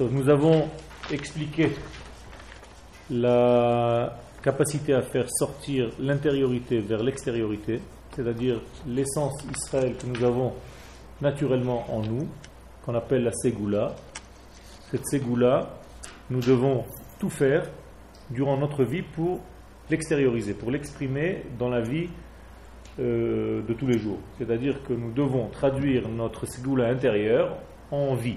nous avons expliqué la capacité à faire sortir l'intériorité vers l'extériorité, c'est-à-dire l'essence Israël que nous avons naturellement en nous, qu'on appelle la Ségoula. Cette Ségoula, nous devons tout faire durant notre vie pour l'extérioriser, pour l'exprimer dans la vie euh, de tous les jours. C'est-à-dire que nous devons traduire notre Ségoula intérieure en vie.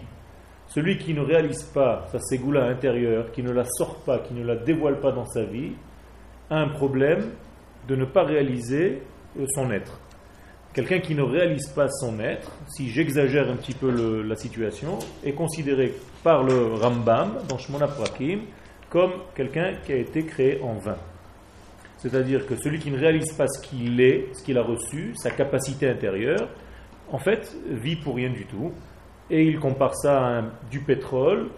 Celui qui ne réalise pas sa Ségoula intérieure, qui ne la sort pas, qui ne la dévoile pas dans sa vie, a un problème de ne pas réaliser euh, son être. Quelqu'un qui ne réalise pas son être, si j'exagère un petit peu la situation, est considéré par le Rambam, dans Shmona Prakim, comme quelqu'un qui a été créé en vain. C'est-à-dire que celui qui ne réalise pas ce qu'il est, ce qu'il a reçu, sa capacité intérieure, en fait, vit pour rien du tout. Et il compare ça à du pétrole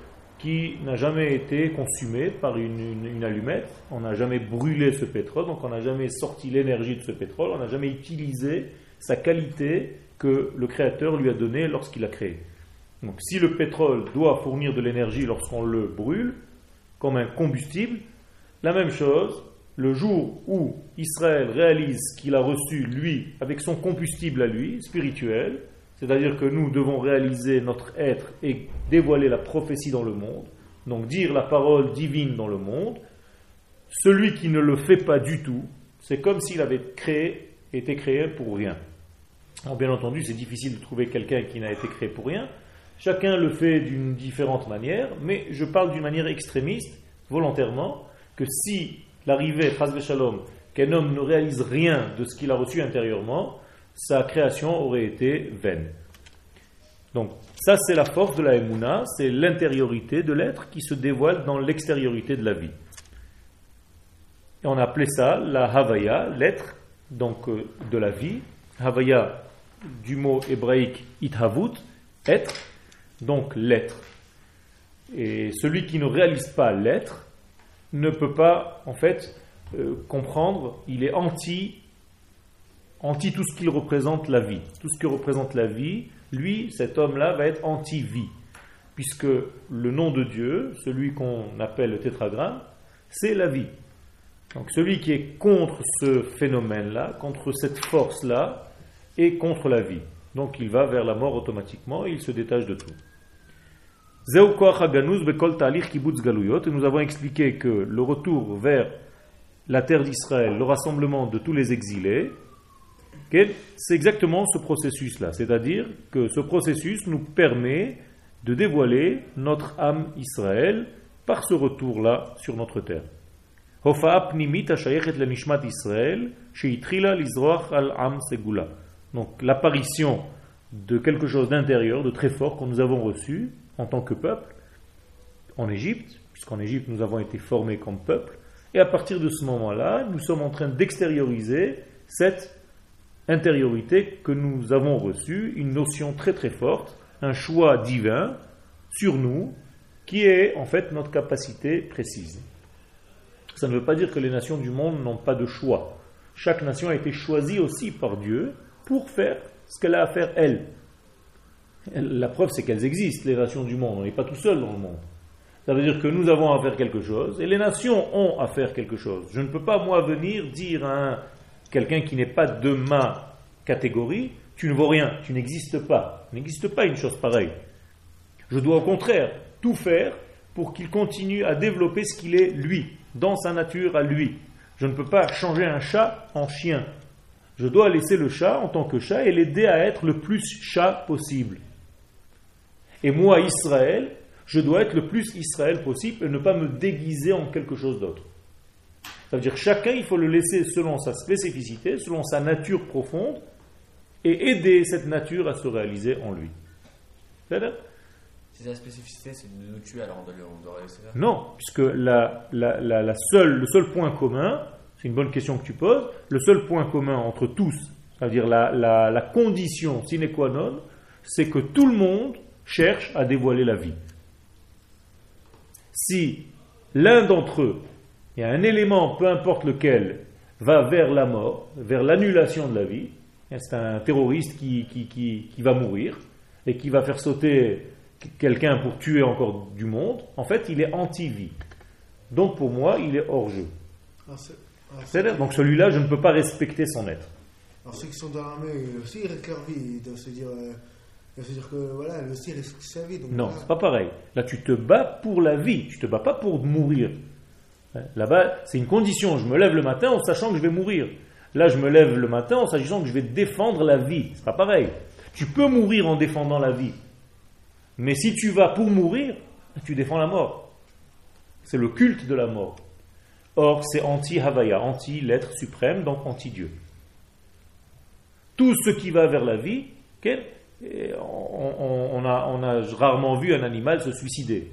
qui n'a jamais été consumé par une, allumette. On n'a jamais brûlé ce pétrole, donc on n'a jamais sorti l'énergie de ce pétrole, on n'a jamais utilisé sa qualité que le Créateur lui a donnée lorsqu'il a créé. Donc si le pétrole doit fournir de l'énergie lorsqu'on le brûle, comme un combustible, la même chose, le jour où Israël réalise qu'il a reçu, lui, avec son combustible à lui, spirituel, c'est-à-dire que nous devons réaliser notre être et dévoiler la prophétie dans le monde, donc dire la parole divine dans le monde, celui qui ne le fait pas du tout, c'est comme s'il avait créé, été créé pour rien bien entendu, c'est difficile de trouver quelqu'un qui n'a été créé pour rien. Chacun le fait d'une différente manière, mais je parle d'une manière extrémiste, volontairement, que si l'arrivée, Shalom, qu'un homme ne réalise rien de ce qu'il a reçu intérieurement, sa création aurait été vaine. Donc, ça, c'est la force de la Emouna, c'est l'intériorité de l'être qui se dévoile dans l'extériorité de la vie. Et on a appelé ça la Havaya, l'être, donc euh, de la vie. Havaya, du mot hébraïque ithavut, être, donc l'être. Et celui qui ne réalise pas l'être ne peut pas, en fait, euh, comprendre, il est anti, anti tout ce qu'il représente la vie. Tout ce qui représente la vie, lui, cet homme-là, va être anti-vie. Puisque le nom de Dieu, celui qu'on appelle le tétragramme, c'est la vie. Donc celui qui est contre ce phénomène-là, contre cette force-là, et contre la vie. Donc il va vers la mort automatiquement et il se détache de tout. Nous avons expliqué que le retour vers la terre d'Israël, le rassemblement de tous les exilés, c'est exactement ce processus-là. C'est-à-dire que ce processus nous permet de dévoiler notre âme Israël par ce retour-là sur notre terre. Donc l'apparition de quelque chose d'intérieur, de très fort que nous avons reçu en tant que peuple en Égypte, puisqu'en Égypte nous avons été formés comme peuple, et à partir de ce moment-là, nous sommes en train d'extérioriser cette intériorité que nous avons reçue, une notion très très forte, un choix divin sur nous, qui est en fait notre capacité précise. Ça ne veut pas dire que les nations du monde n'ont pas de choix. Chaque nation a été choisie aussi par Dieu pour faire ce qu'elle a à faire elle. La preuve, c'est qu'elles existent, les nations du monde. On n'est pas tout seul dans le monde. Ça veut dire que nous avons à faire quelque chose et les nations ont à faire quelque chose. Je ne peux pas, moi, venir dire à quelqu'un qui n'est pas de ma catégorie, tu ne vaux rien, tu n'existes pas. Il n'existe pas une chose pareille. Je dois au contraire tout faire pour qu'il continue à développer ce qu'il est lui, dans sa nature à lui. Je ne peux pas changer un chat en chien. Je dois laisser le chat en tant que chat et l'aider à être le plus chat possible. Et moi, Israël, je dois être le plus Israël possible et ne pas me déguiser en quelque chose d'autre. Ça veut dire chacun, il faut le laisser selon sa spécificité, selon sa nature profonde, et aider cette nature à se réaliser en lui. Si sa spécificité, c'est de nous tuer, alors on doit, laisser ça? Non, puisque la, la seule, le seul point commun, c'est une bonne question que tu poses. Le seul point commun entre tous, c'est-à-dire la, condition sine qua non, c'est que tout le monde cherche à dévoiler la vie. Si l'un d'entre eux, il y a un élément, peu importe lequel, va vers la mort, vers l'annulation de la vie, c'est un terroriste qui, qui, va mourir et qui va faire sauter quelqu'un pour tuer encore du monde, en fait, il est anti-vie. Donc pour moi, il est hors jeu. Ah, ah, donc celui-là, je ne peux pas respecter son être. Alors ceux qui sont dans l'armée aussi, ils leur vie. Ils doivent se dire, euh, dire que voilà, le aussi risque sa vie. non, c'est pas pareil. Là, tu te bats pour la vie. Tu te bats pas pour mourir. Là-bas, c'est une condition. Je me lève le matin en sachant que je vais mourir. Là, je me lève le matin en sachant que je vais défendre la vie. C'est pas pareil. Tu peux mourir en défendant la vie. Mais si tu vas pour mourir, tu défends la mort. C'est le culte de la mort. Or, c'est anti-Havaya, anti-l'être suprême, donc anti-Dieu. Tout ce qui va vers la vie, on, a, rarement vu un animal se suicider.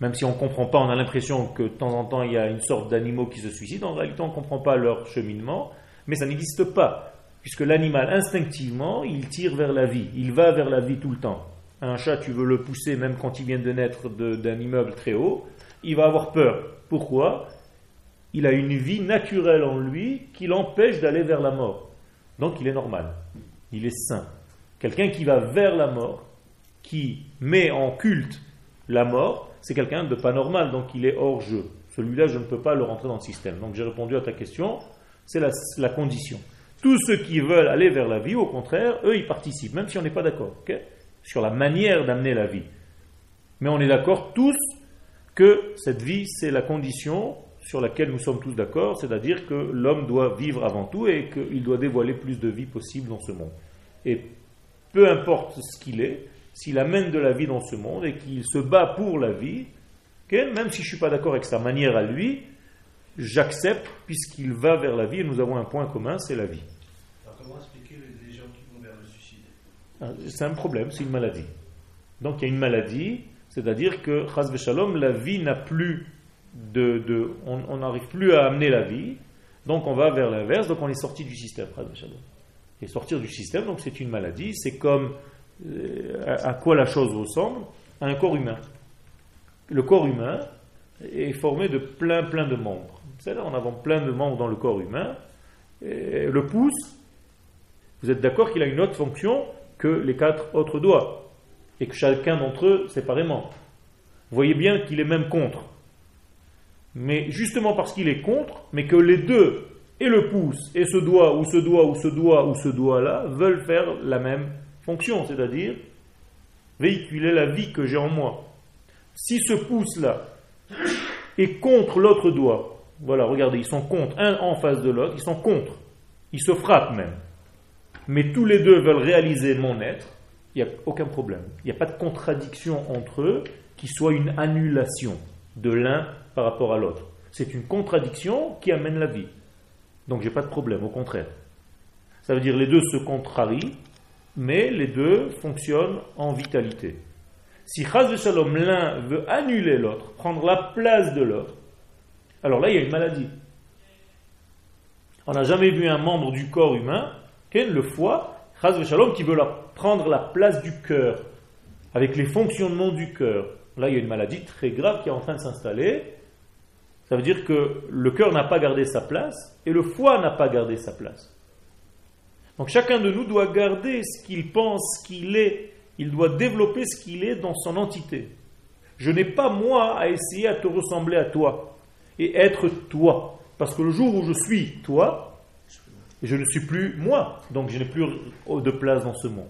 Même si on ne comprend pas, on a l'impression que de temps en temps il y a une sorte d'animaux qui se suicident, en réalité on ne comprend pas leur cheminement, mais ça n'existe pas, puisque l'animal instinctivement, il tire vers la vie, il va vers la vie tout le temps. Un chat, tu veux le pousser même quand il vient de naître d'un immeuble très haut, il va avoir peur. Pourquoi? Il a une vie naturelle en lui qui l'empêche d'aller vers la mort. Donc il est normal, il est sain. Quelqu'un qui va vers la mort, qui met en culte la mort, c'est quelqu'un de pas normal, donc il est hors jeu. Celui-là, je ne peux pas le rentrer dans le système. Donc j'ai répondu à ta question, c'est la, condition. Tous ceux qui veulent aller vers la vie, au contraire, eux, ils participent, même si on n'est pas d'accord sur la manière d'amener la vie. Mais on est d'accord tous que cette vie, c'est la condition sur laquelle nous sommes tous d'accord, c'est-à-dire que l'homme doit vivre avant tout et qu'il doit dévoiler plus de vie possible dans ce monde. Et peu importe ce qu'il est, s'il amène de la vie dans ce monde et qu'il se bat pour la vie, même si je ne suis pas d'accord avec sa manière à lui, j'accepte puisqu'il va vers la vie et nous avons un point commun, c'est la vie. Alors comment expliquer les gens qui vont vers le suicide? Ah, C'est un problème, c'est une maladie. Donc il y a une maladie, c'est-à-dire que, Shalom, la vie n'a plus de... on n'arrive plus à amener la vie, donc on va vers l'inverse, donc on est sorti du système. Et sortir du système, donc c'est une maladie, c'est comme à quoi la chose ressemble? À un corps humain. Le corps humain est formé de plein plein de membres. C'est-à-dire, on a plein de membres dans le corps humain. le pouce, vous êtes d'accord qu'il a une autre fonction que les quatre autres doigts, et que chacun d'entre eux séparément. Vous voyez bien qu'il est même contre. Mais justement parce qu'il est contre, mais que les deux, et le pouce, et ce doigt, ou ce doigt, ou ce doigt, ou ce doigt-là, veulent faire la même fonction, c'est-à-dire véhiculer la vie que j'ai en moi. Si ce pouce-là est contre l'autre doigt, voilà, regardez, ils sont contre, un en face de l'autre, ils sont contre, ils se frappent même. Mais tous les deux veulent réaliser mon être, il n'y a aucun problème. Il n'y a pas de contradiction entre eux qui soit une annulation de l'un par rapport à l'autre. C'est une contradiction qui amène la vie. Donc j'ai pas de problème, au contraire. Ça veut dire les deux se contrarient, mais les deux fonctionnent en vitalité. Si Chaz Shalom, l'un veut annuler l'autre, prendre la place de l'autre, alors là, il y a une maladie. On n'a jamais vu un membre du corps humain, le foie, Chaz Shalom, qui veut prendre la place du cœur, avec les fonctionnements du cœur. Là, il y a une maladie très grave qui est en train de s'installer. Ça veut dire que le cœur n'a pas gardé sa place et le foie n'a pas gardé sa place. Donc chacun de nous doit garder ce qu'il pense qu'il est, il doit développer ce qu'il est dans son entité. Je n'ai pas moi à essayer à te ressembler à toi et être toi. Parce que le jour où je suis toi, je ne suis plus moi. Donc je n'ai plus de place dans ce monde.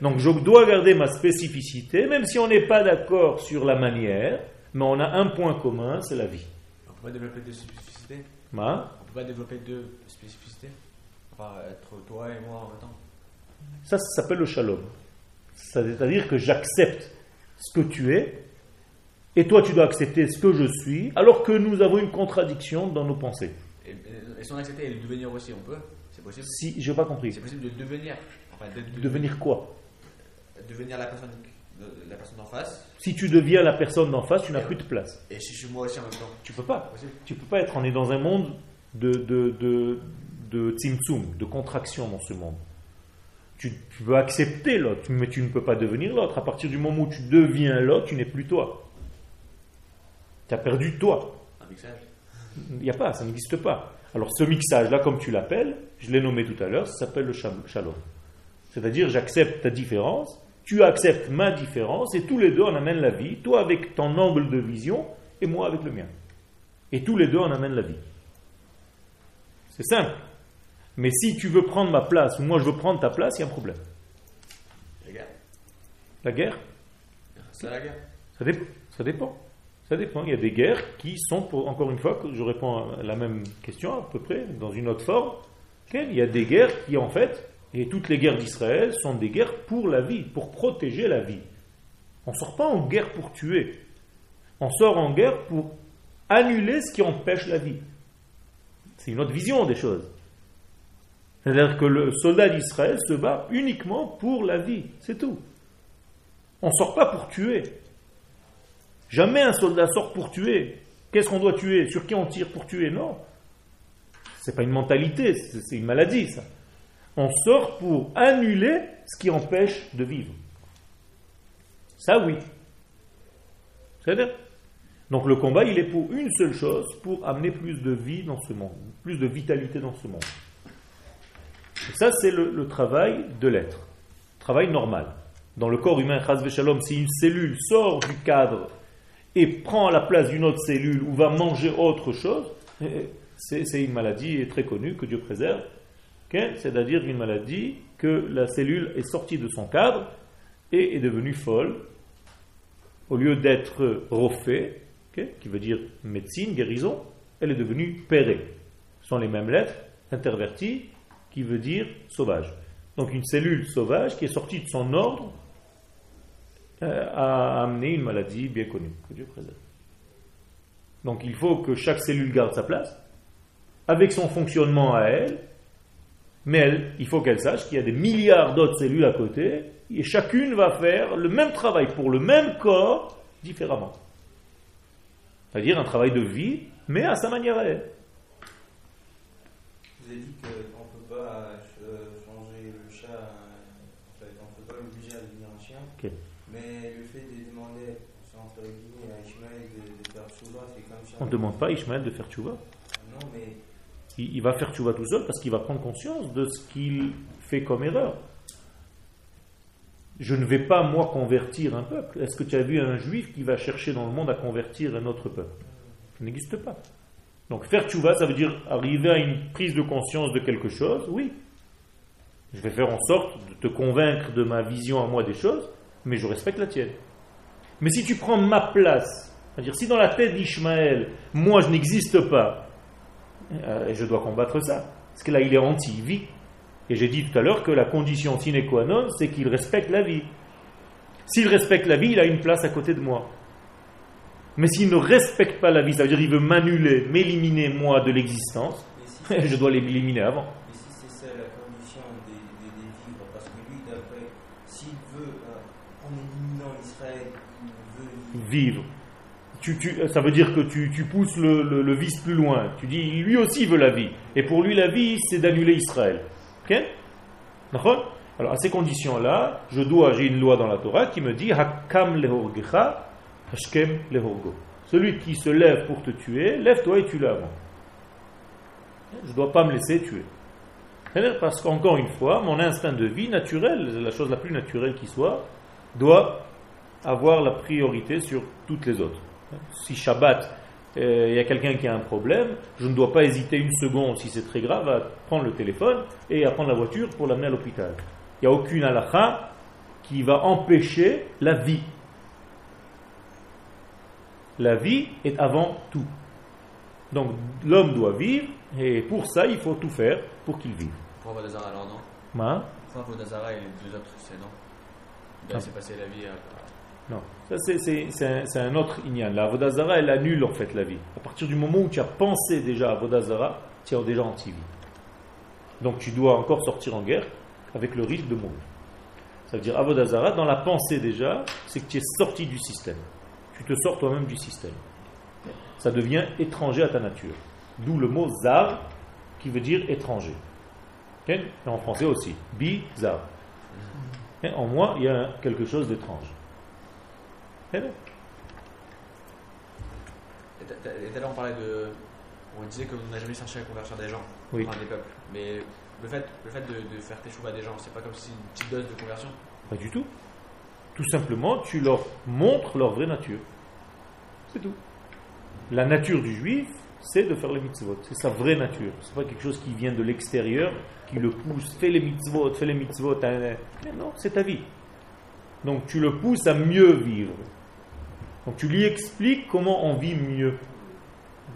Donc je dois garder ma spécificité, même si on n'est pas d'accord sur la manière, mais on a un point commun, c'est la vie. On peut pas développer deux spécificités hein? On peut pas développer deux spécificités être toi et moi en même temps. Ça, ça s'appelle le shalom. C'est-à-dire que j'accepte ce que tu es, et toi tu dois accepter ce que je suis, alors que nous avons une contradiction dans nos pensées. Et, et si on accepte et le devenir aussi, on peut? C'est possible? Si, je n'ai pas compris. C'est possible de devenir. devenir quoi? Devenir la personne, la personne d'en face. Si tu deviens la personne d'en face, tu n'as plus de place. Et si je suis moi aussi en même temps Tu peux pas. Tu peux pas être. On est dans un monde de, de, de, de tzimtzum, de contraction dans ce monde. Tu, veux accepter l'autre, mais tu ne peux pas devenir l'autre. À partir du moment où tu deviens l'autre, tu n'es plus toi. Tu as perdu toi. Un mixage Il n'y a pas, ça n'existe pas. Alors ce mixage-là, comme tu l'appelles, je l'ai nommé tout à l'heure, ça s'appelle le shalom. C'est-à-dire, j'accepte ta différence, tu acceptes ma différence, et tous les deux on amène la vie, toi avec ton angle de vision, et moi avec le mien. Et tous les deux on amène la vie. C'est simple. Mais si tu veux prendre ma place, ou moi je veux prendre ta place, il y a un problème. La guerre. La guerre? C'est la guerre. Ça dépend. Ça dépend. Ça dépend. Il y a des guerres qui sont, pour, encore une fois, je réponds à la même question à peu près, dans une autre forme. Il y a des guerres qui, en fait, et toutes les guerres d'Israël sont des guerres pour la vie, pour protéger la vie. On ne sort pas en guerre pour tuer. On sort en guerre pour annuler ce qui empêche la vie. C'est une autre vision des choses. C'est-à-dire que le soldat d'Israël se bat uniquement pour la vie, c'est tout. On ne sort pas pour tuer. Jamais un soldat sort pour tuer. Qu'est-ce qu'on doit tuer? Sur qui on tire pour tuer? Non. C'est pas une mentalité, c'est une maladie, ça. On sort pour annuler ce qui empêche de vivre. Ça, oui. C'est-à-dire? Donc le combat, il est pour une seule chose, pour amener plus de vie dans ce monde, plus de vitalité dans ce monde. Ça, c'est le, travail de l'être. Travail normal. Dans le corps humain, si une cellule sort du cadre et prend la place d'une autre cellule ou va manger autre chose, c'est une maladie très connue que Dieu préserve. C'est-à-dire une maladie que la cellule est sortie de son cadre et est devenue folle. Au lieu d'être refait, qui veut dire médecine, guérison, elle est devenue pérée. Ce sont les mêmes lettres, interverties, qui veut dire sauvage. Donc une cellule sauvage qui est sortie de son ordre euh, a amené une maladie bien connue, que Dieu préserve. Donc il faut que chaque cellule garde sa place, avec son fonctionnement à elle, mais elle, il faut qu'elle sache qu'il y a des milliards d'autres cellules à côté, et chacune va faire le même travail pour le même corps différemment. C'est-à-dire un travail de vie, mais à sa manière à elle. Vous avez dit qu'on ne peut pas changer le chat, on ne peut pas l'obliger à devenir un chien, Ok. mais le fait de demander entre guillemets, à Ishmael de, de faire Tshuva, c'est comme si On ne demande pas à Ishmael de faire tchouva. Non, mais Il, il va faire tchouva tout seul parce qu'il va prendre conscience de ce qu'il fait comme erreur. Je ne vais pas, moi, convertir un peuple. Est-ce que tu as vu un juif qui va chercher dans le monde à convertir un autre peuple? Ça n'existe pas. Donc faire tchouva, ça veut dire arriver à une prise de conscience de quelque chose, oui. Je vais faire en sorte de te convaincre de ma vision à moi des choses, mais je respecte la tienne. Mais si tu prends ma place, c'est-à-dire si dans la tête d'Ishmaël, moi je n'existe pas, euh, et je dois combattre ça, parce que là il est anti-vie, et j'ai dit tout à l'heure que la condition sine qua non, c'est qu'il respecte la vie. S'il respecte la vie, il a une place à côté de moi. Mais s'il ne respecte pas la vie, ça veut dire qu'il veut m'annuler, m'éliminer moi de l'existence, si, je dois l'éliminer avant. mais si c'est ça la condition des, des, des vivres, parce que lui, d'après, s'il veut, euh, en éliminant Israël, il veut vivre. Vivre. Tu, tu- ça veut dire que tu, tu pousses le, le- le vice plus loin. Tu dis, lui aussi veut la vie. Et pour lui, la vie, c'est d'annuler Israël. Ok? D'accord? Alors, à ces conditions-là, je dois, j'ai une loi dans la Torah qui me dit Hakam lehorgecha, hashkem lehorgo. Celui qui se lève pour te tuer, lève-toi et tue-le avant. Je ne dois pas me laisser tuer. C'est-à-dire Parce qu'encore une fois, mon instinct de vie naturel, la chose la plus naturelle qui soit, doit avoir la priorité sur toutes les autres. Si Shabbat, euh, il y a quelqu'un qui a un problème, je ne dois pas hésiter une seconde, si c'est très grave, à prendre le téléphone et à prendre la voiture pour l'amener à l'hôpital. Il n'y a aucune halakha qui va empêcher la vie. La vie est avant tout. Donc l'homme doit vivre et pour ça il faut tout faire pour qu'il vive. Pour Vodazara, alors non? Hein Pour Vodazara et les autres, c'est non? Il s'est passé la vie à. Non, ça c'est- un, autre inyan. La Vodazara, elle annule en fait la vie. À partir du moment où tu as pensé déjà à Vodazara, tu es déjà anti-vie. Donc tu dois encore sortir en guerre avec le risque de mourir. Ça veut dire Avodazara, dans la pensée déjà, c'est que tu es sorti du système. Tu te sors toi-même du système. Ça devient étranger à ta nature. D'où le mot zar qui veut dire étranger. Et en français aussi. Bizarre. Et En moi, il y a quelque chose d'étrange. Et à l'heure, on parlait de. On disait qu'on n'a jamais cherché à convertir des gens, Oui. enfin des peuples. Mais Le fait, le fait de, de faire teshuva des gens, c'est pas comme si une petite dose de conversion Pas du tout. Tout simplement, tu leur montres leur vraie nature. C'est tout. La nature du juif, c'est de faire les mitzvot. C'est sa vraie nature. C'est pas quelque chose qui vient de l'extérieur, qui le pousse. Fais les mitzvot, fais les mitzvot. hein, hein. Non, c'est ta vie. Donc tu le pousses à mieux vivre. Donc tu lui expliques comment on vit mieux.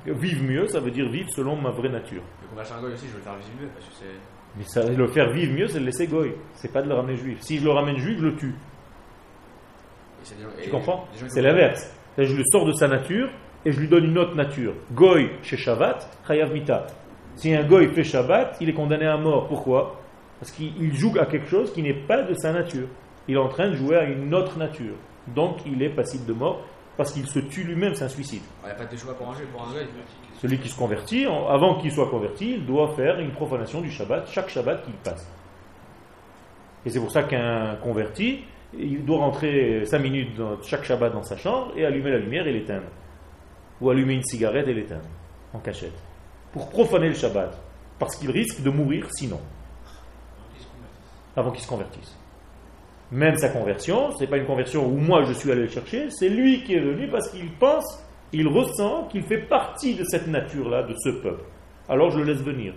Vivre mieux, ça veut dire vivre selon ma vraie nature. Le à goy aussi, je veux le faire vivre mieux parce que c'est. Mais ça, le faire vivre mieux, c'est le laisser goy. C'est pas de le ramener juif. Si je le ramène juif, je le tue. et c'est des gens- Tu comprends C'est l'inverse. Je le sors de sa nature et je lui donne une autre nature. Goy chez Shabbat, Chayav Mita. Si un goy fait Shabbat, il est condamné à mort. Pourquoi? Parce qu'il il joue à quelque chose qui n'est pas de sa nature. Il est en train de jouer à une autre nature. Donc il est passible de mort parce qu'il se tue lui-même, c'est un suicide. Il n'y a pas de teshuva pour un juif, pour un goy. Celui qui se convertit, avant qu'il soit converti, il doit faire une profanation du Shabbat, chaque Shabbat qu'il passe. Et c'est pour ça qu'un converti, il doit rentrer 5 minutes dans chaque Shabbat dans sa chambre et allumer la lumière et l'éteindre. Ou allumer une cigarette et l'éteindre, en cachette. Pour profaner le Shabbat. Parce qu'il risque de mourir sinon, avant qu'il se convertisse. Même sa conversion, ce n'est pas une conversion où moi je suis allé le chercher, c'est lui qui est venu parce qu'il pense, il ressent qu'il fait partie de cette nature-là, de ce peuple. Alors je le laisse venir.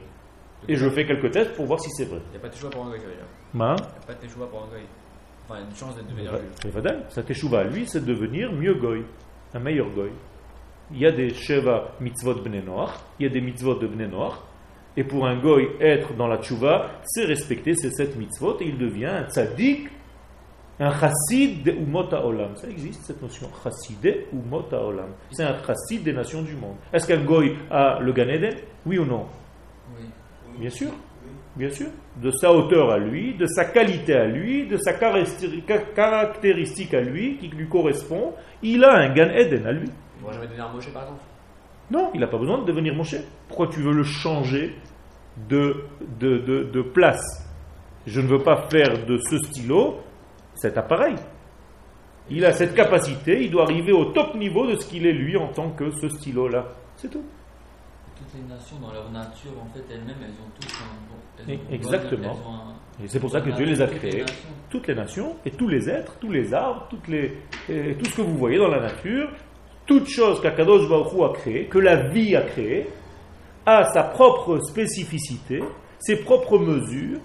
Et je fais quelques tests pour voir si c'est vrai. Il n'y a pas de teshuva pour un goy, ça veut dire. Ma, Il n'y a pas de teshuva pour un goy. Enfin, une chance d'être devenir Vadaï, sa teshuva, lui, c'est de devenir mieux goy, un meilleur goy. Il y a des sheva mitzvot bnei noach, il y a des mitzvot de bnei noach, et pour un goy, être dans la teshuva, c'est respecter ces sept mitzvot, et il devient un tzaddik, un chassid de umot haolam. Ça existe cette notion, chassidé umot haolam. C'est un chassid des nations du monde. Est-ce qu'un goy a le Gan Eden? Oui ou non? Oui. Bien sûr. Bien sûr. De sa hauteur à lui, de sa qualité à lui, de sa caractéri- ca- caractéristique à lui, qui lui correspond, il a un Gan Eden à lui. Il ne jamais devenir Moshe, par exemple. Non, il n'a pas besoin de devenir Moshe. Pourquoi tu veux le changer de, de, de, de place? Je ne veux pas faire de ce stylo cet appareil. Il a cette capacité, il doit arriver au top niveau de ce qu'il est lui en tant que ce stylo-là. C'est tout. Toutes les nations, dans leur nature, en fait, elles-mêmes, elles ont toutes un bon. Exactement. Et c'est pour ça que Dieu les a créés. nations. toutes les nations et tous les êtres, tous les arbres, toutes les, et tout ce que vous voyez dans la nature, toute chose qu'Akadosh Baruch a créée, que la vie a créée, a sa propre spécificité, ses propres mesures,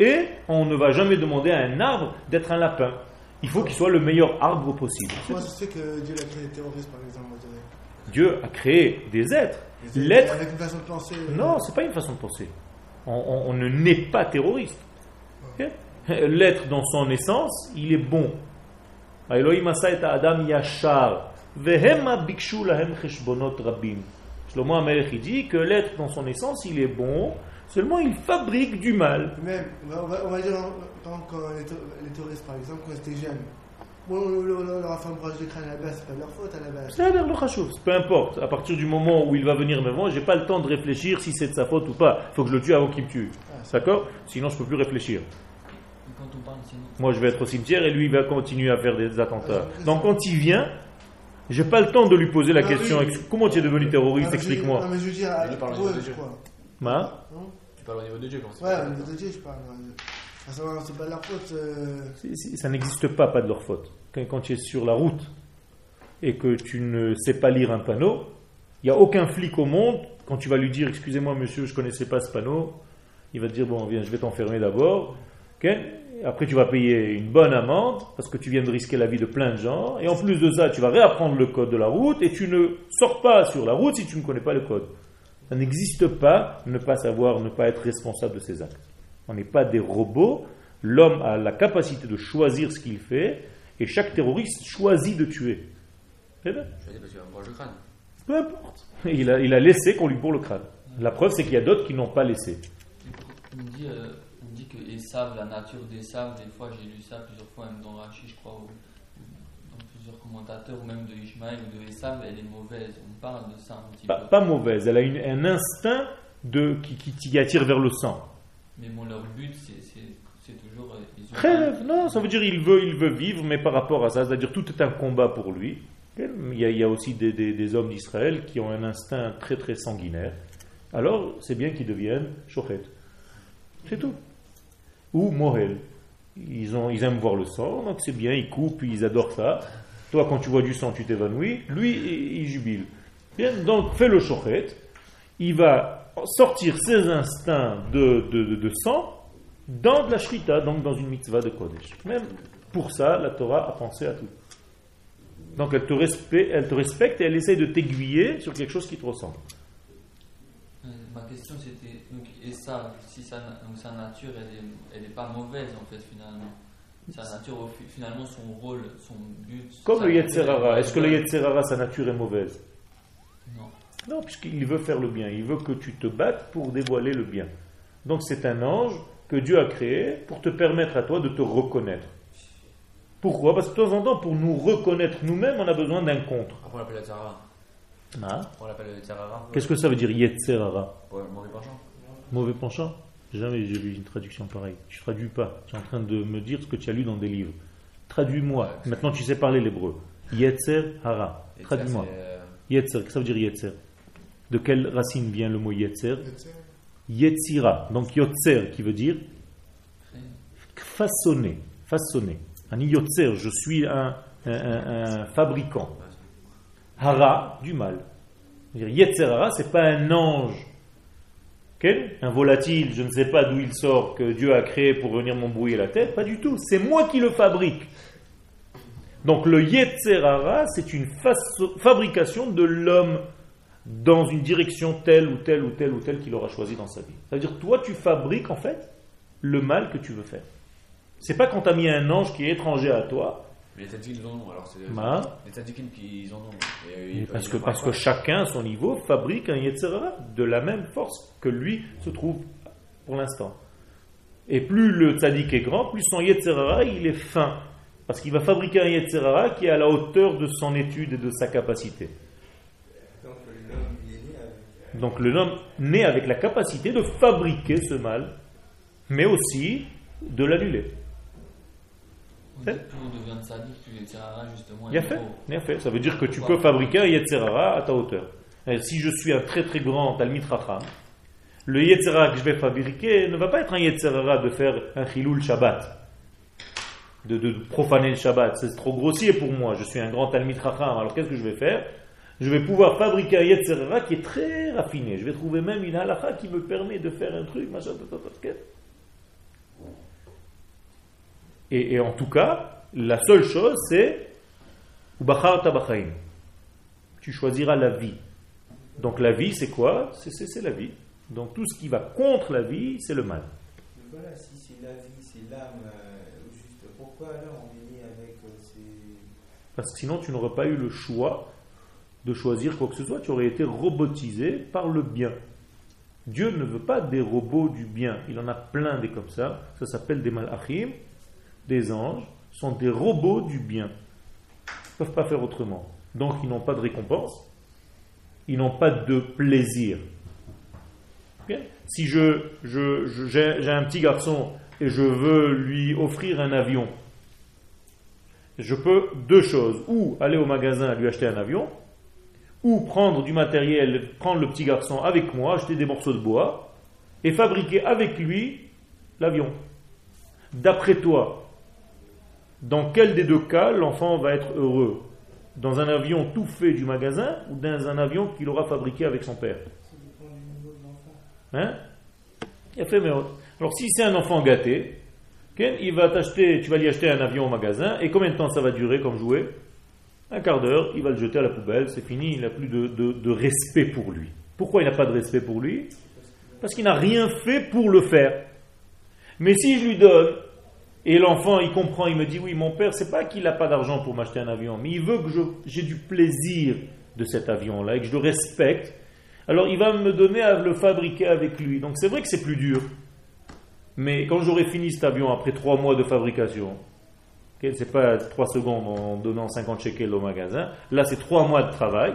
et on ne va jamais demander à un arbre d'être un lapin. Il faut qu'il soit le meilleur arbre possible. Moi, je sais que Dieu a créé les terroristes, par exemple. Dieu a créé des êtres. L'être, Avec une façon de penser. euh, non, c'est pas une façon de penser. On, on- ne naît pas terroriste. Ok L'être dans son essence, il est bon. Elohim asa et Adam yashar. Vehema bikshu lahem cheshbonot rabim. Shlomo HaMelech il dit que l'être dans son essence, il est bon, seulement il fabrique du mal. Même, on va, on va- dire, quand to- les terroristes, par exemple, quand ils étaient jeunes, de c'est pas de leur faute à la base. C'est l'air le chashouf, peu importe. À partir du moment où il va venir me voir, j'ai pas le temps de réfléchir si c'est de sa faute ou pas. Il faut que je le tue avant qu'il me tue. D'accord? Sinon, je peux plus réfléchir. Moi, je vais être au cimetière et lui, il va continuer à faire des attentats. Donc, quand il vient, j'ai pas le temps de lui poser la Ah, question oui. Comment tu es devenu terroriste Ah, je- Explique-moi. Non, mais je veux dire, Il parle pour de eux, Dieu. je crois. Ma Non Tu parles au niveau de Dieu, je pense. Ouais, au niveau de Dieu, je parle. C'est pas de leur faute. euh, Ça n'existe pas, pas de leur faute. Quand, tu es sur la route et que tu ne sais pas lire un panneau, il n'y a aucun flic au monde, quand tu vas lui dire Excusez-moi, monsieur, je ne connaissais pas ce panneau, il va te dire Bon, viens, je vais t'enfermer d'abord. Après, tu vas payer une bonne amende parce que tu viens de risquer la vie de plein de gens. Et en plus de ça, tu vas réapprendre le code de la route et tu ne sors pas sur la route si tu ne connais pas le code. Ça n'existe pas ne pas savoir, ne pas être responsable de ses actes. On n'est pas des robots. L'homme a la capacité de choisir ce qu'il fait et chaque terroriste choisit de tuer. C'est le crâne. Peu importe. Il a, il a laissé qu'on lui bourre le crâne. La preuve, c'est qu'il y a d'autres qui n'ont pas laissé. On me dit, euh, on dit que Esav, la nature d'Esav, des fois j'ai lu ça plusieurs fois, même dans Rachi, je crois, ou dans plusieurs commentateurs, ou même de Ishmael ou de Esav, elle est mauvaise. On parle de ça un petit Pas, peu. pas mauvaise. Elle a une- un instinct de, qui, qui, qui attire vers le sang. Mais bon, leur but, c'est toujours. euh, Khelev, un- non, ça veut dire il veut, il veut vivre, mais par rapport à ça, c'est-à-dire tout est un combat pour lui. Il y a, il y a aussi des, des- des hommes d'Israël qui ont un instinct très très sanguinaire. Alors, c'est bien qu'ils deviennent shochet. C'est tout. Ou Mohel. Ils, ont, ils aiment voir le sang, donc c'est bien, ils coupent, ils adorent ça. Toi, quand tu vois du sang, tu t'évanouis. Lui, il, il jubile. Bien, donc fais le shochet. Il va sortir ses instincts de, de, de- de sang dans de la shrita, donc dans une mitzvah de Kodesh. Même pour ça, la Torah a pensé à tout. Donc elle te, respecte, elle te respecte et elle essaye de t'aiguiller sur quelque chose qui te ressemble. Euh, Ma question c'était, donc, et ça, si sa, donc sa nature, elle est, elle est pas mauvaise en fait finalement. Sa nature, finalement, son rôle, son but. Comme le Yetzerara. Est-ce que le. Yetzerara, sa nature est mauvaise? Non. Non, puisqu'il veut faire le bien. Il veut que tu te battes pour dévoiler le bien. Donc c'est un ange que Dieu a créé pour te permettre à toi de te reconnaître. Pourquoi? Parce que de temps en temps, pour nous reconnaître nous-mêmes, on a besoin d'un contre. Après, on l'appelle. Ah. Le Tzarara. Qu'est-ce que ça veut dire Yetzerara? Ouais, mauvais penchant. Mauvais penchant? Jamais j'ai lu une traduction pareille. Tu traduis pas. Tu es en train de me dire ce que tu as lu dans des livres. Traduis-moi. Ouais. Maintenant, tu sais parler l'hébreu. Yetzer hara. Traduis-moi. euh, Yetzer, qu'est-ce que ça veut dire Yetzer? De quelle racine vient le mot Yetzer Yetzira. Donc Yotzer qui veut dire façonner. Façonner. Un Yotzer, je suis un, un- un- un fabricant. Hara, du mal. Yetzer hara, c'est pas un ange. Un volatile, je ne sais pas d'où il sort, que Dieu a créé pour venir m'embrouiller la tête. Pas du tout. C'est moi qui le fabrique. Donc le Yetzer hara, c'est une fabrication de l'homme dans une direction telle ou telle ou telle ou telle qu'il aura choisi dans sa vie. Ça veut dire toi tu fabriques en fait le mal que tu veux faire. C'est pas quand tu as mis un ange qui est étranger à toi, Mais les tzadikim, ils en ont. Alors, Bah. les tzadikim qui ils en ont. Et, euh, parce que, parce que chacun à son niveau fabrique un Yetzirah de la même force que lui se trouve pour l'instant. Et plus le tzaddik est grand, plus son Yetzirah il est fin. Parce qu'il va fabriquer un Yetzirah qui est à la hauteur de son étude et de sa capacité. Donc l'homme, il est né avec. Donc le homme naît avec la capacité de fabriquer ce mal, mais aussi de l'annuler. Plus on devient sadique, plus fait, fait. Ça veut dire que tu peux fabriquer un Yetzerara à ta hauteur. Et si je suis un très très grand Talmid Racham, le Yetzerara que je vais fabriquer ne va pas être un Yetzerara de faire un Chilul Shabbat, de, de profaner le Shabbat. C'est trop grossier pour moi. Je suis un grand Talmid Racham. Alors qu'est-ce que je vais faire? Je vais pouvoir fabriquer un Yetzerara qui est très raffiné. Je vais trouver même une halakha qui me permet de faire un truc, machin. Et, et en tout cas, la seule chose, c'est. Tu choisiras la vie. Donc la vie, c'est quoi? C'est- la vie. Donc tout ce qui va contre la vie, c'est le mal. Mais voilà, si c'est la vie, c'est l'âme, euh, juste, pourquoi alors on est avec euh, ces. Parce que sinon, tu n'aurais pas eu le choix de choisir quoi que ce soit. Tu aurais été robotisé par le bien. Dieu ne veut pas des robots du bien. Il en a plein des comme ça. Ça s'appelle des malachim, des anges. sont des robots du bien. Ils ne peuvent pas faire autrement. Donc, ils n'ont pas de récompense. Ils n'ont pas de plaisir. Si je- j'ai, j'ai un petit garçon et je veux lui offrir un avion, je peux deux choses. Ou aller au magasin lui acheter un avion, ou prendre du matériel, prendre le petit garçon avec moi, acheter des morceaux de bois, et fabriquer avec lui l'avion. D'après toi, dans quel des deux cas l'enfant va être heureux? Dans un avion tout fait du magasin ou dans un avion qu'il aura fabriqué avec son père? Hein? Il a fait Alors si c'est un enfant gâté, il va t'acheter, tu vas lui acheter un avion au magasin, et combien de temps ça va durer comme jouet? Un quart d'heure, il va le jeter à la poubelle, c'est fini, il n'a plus de, de- respect pour lui. Pourquoi il n'a pas de respect pour lui? Parce qu'il n'a rien fait pour le faire. Mais si je lui donne, et l'enfant il comprend, il me dit oui, mon père, c'est pas qu'il n'a pas d'argent pour m'acheter un avion, mais il veut que j'ai du plaisir de cet avion-là et que je le respecte, alors il va me donner à le fabriquer avec lui. Donc c'est vrai que c'est plus dur. Mais quand j'aurai fini cet avion après trois mois de fabrication, ok, c'est pas trois secondes en donnant 50 shekels au magasin, là c'est trois mois de travail.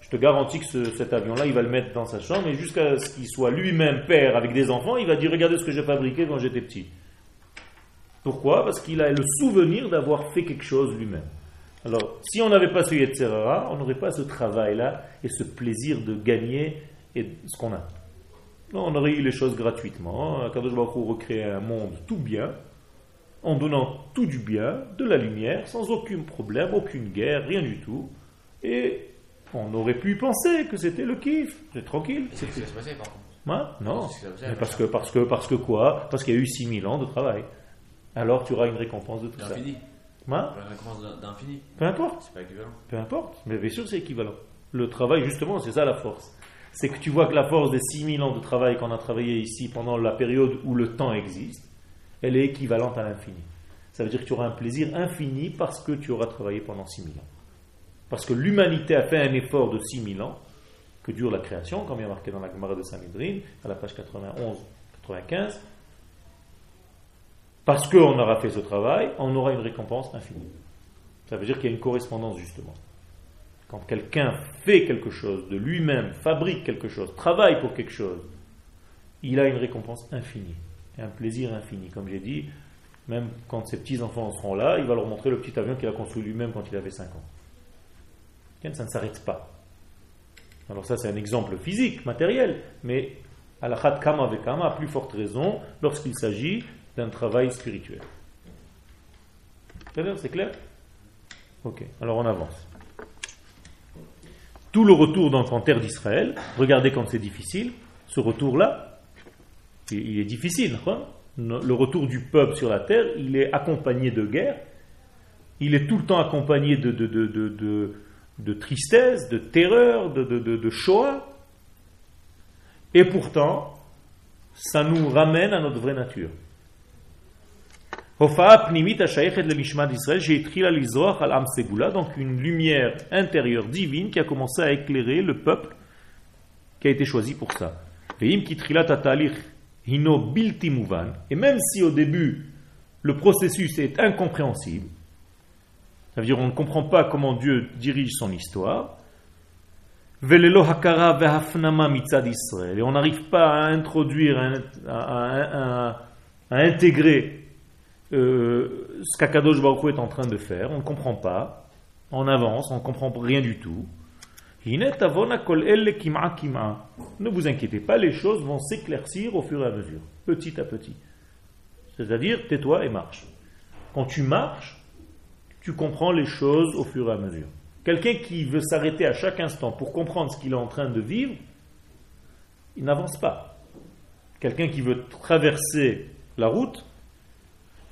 Je te garantis que ce- cet avion-là, il va le mettre dans sa chambre et jusqu'à ce qu'il soit lui-même père avec des enfants, il va dire regardez ce que j'ai fabriqué quand j'étais petit. Pourquoi? Parce qu'il a le souvenir d'avoir fait quelque chose lui-même. Alors, si on n'avait pas ce Yetzerara, on n'aurait pas ce travail-là et ce plaisir de gagner et ce qu'on a. On aurait eu les choses gratuitement. Kadosh Baruch Hu recréait un monde tout bien, en donnant tout du bien, de la lumière, sans aucun problème, aucune guerre, rien du tout. Et on aurait pu penser que c'était le kiff, c'est tranquille. C'est ce qui va se passer par contre? Hein? Non, passer, Mais parce que, parce que, parce que quoi? Parce qu'il y a eu 6000 ans de travail. Alors tu auras une récompense de tout ça. D'infini. Hein? La récompense d'infini. Peu importe. C'est pas équivalent. Peu importe, mais bien sûr c'est équivalent. Le travail, justement, c'est ça la force. C'est que tu vois que la force des 6000 ans de travail qu'on a travaillé ici pendant la période où le temps existe, elle est équivalente à l'infini. Ça veut dire que tu auras un plaisir infini parce que tu auras travaillé pendant 6000 ans. Parce que l'humanité a fait un effort de 6000 ans que dure la création, comme il a marqué dans la Gemara de Sanhedrin, à la page 91-95. Parce qu'on aura fait ce travail, on aura une récompense infinie. Ça veut dire qu'il y a une correspondance justement. Quand quelqu'un fait quelque chose de lui-même, fabrique quelque chose, travaille pour quelque chose, il a une récompense infinie, un plaisir infini. Comme j'ai dit, même quand ses petits-enfants seront là, il va leur montrer le petit avion qu'il a construit lui-même quand il avait 5 ans. Ça ne s'arrête pas. Alors ça c'est un exemple physique, matériel, mais à la kama vekama, plus forte raison, lorsqu'il s'agit d'un travail spirituel. C'est clair? Ok, alors on avance. Tout le retour donc en terre d'Israël, regardez quand c'est difficile, ce retour-là, il est difficile. Hein. Le retour du peuple sur la terre, il est accompagné de guerre, il est tout le temps accompagné de, de, de, de tristesse, de terreur, de, Shoah. Et pourtant, ça nous ramène à notre vraie nature. Donc une lumière intérieure divine qui a commencé à éclairer le peuple qui a été choisi pour ça hino. Et même si au début le processus est incompréhensible, ça veut dire on ne comprend pas comment Dieu dirige son histoire, et on n'arrive pas à introduire, à, intégrer euh, ce qu'Akadosh Baruch Hu est en train de faire, on ne comprend pas, on avance, on ne comprend rien du tout. Ne vous inquiétez pas, les choses vont s'éclaircir au fur et à mesure, petit à petit. C'est-à-dire, tais-toi et marche. Quand tu marches, tu comprends les choses au fur et à mesure. Quelqu'un qui veut s'arrêter à chaque instant pour comprendre ce qu'il est en train de vivre, il n'avance pas. Quelqu'un qui veut traverser la route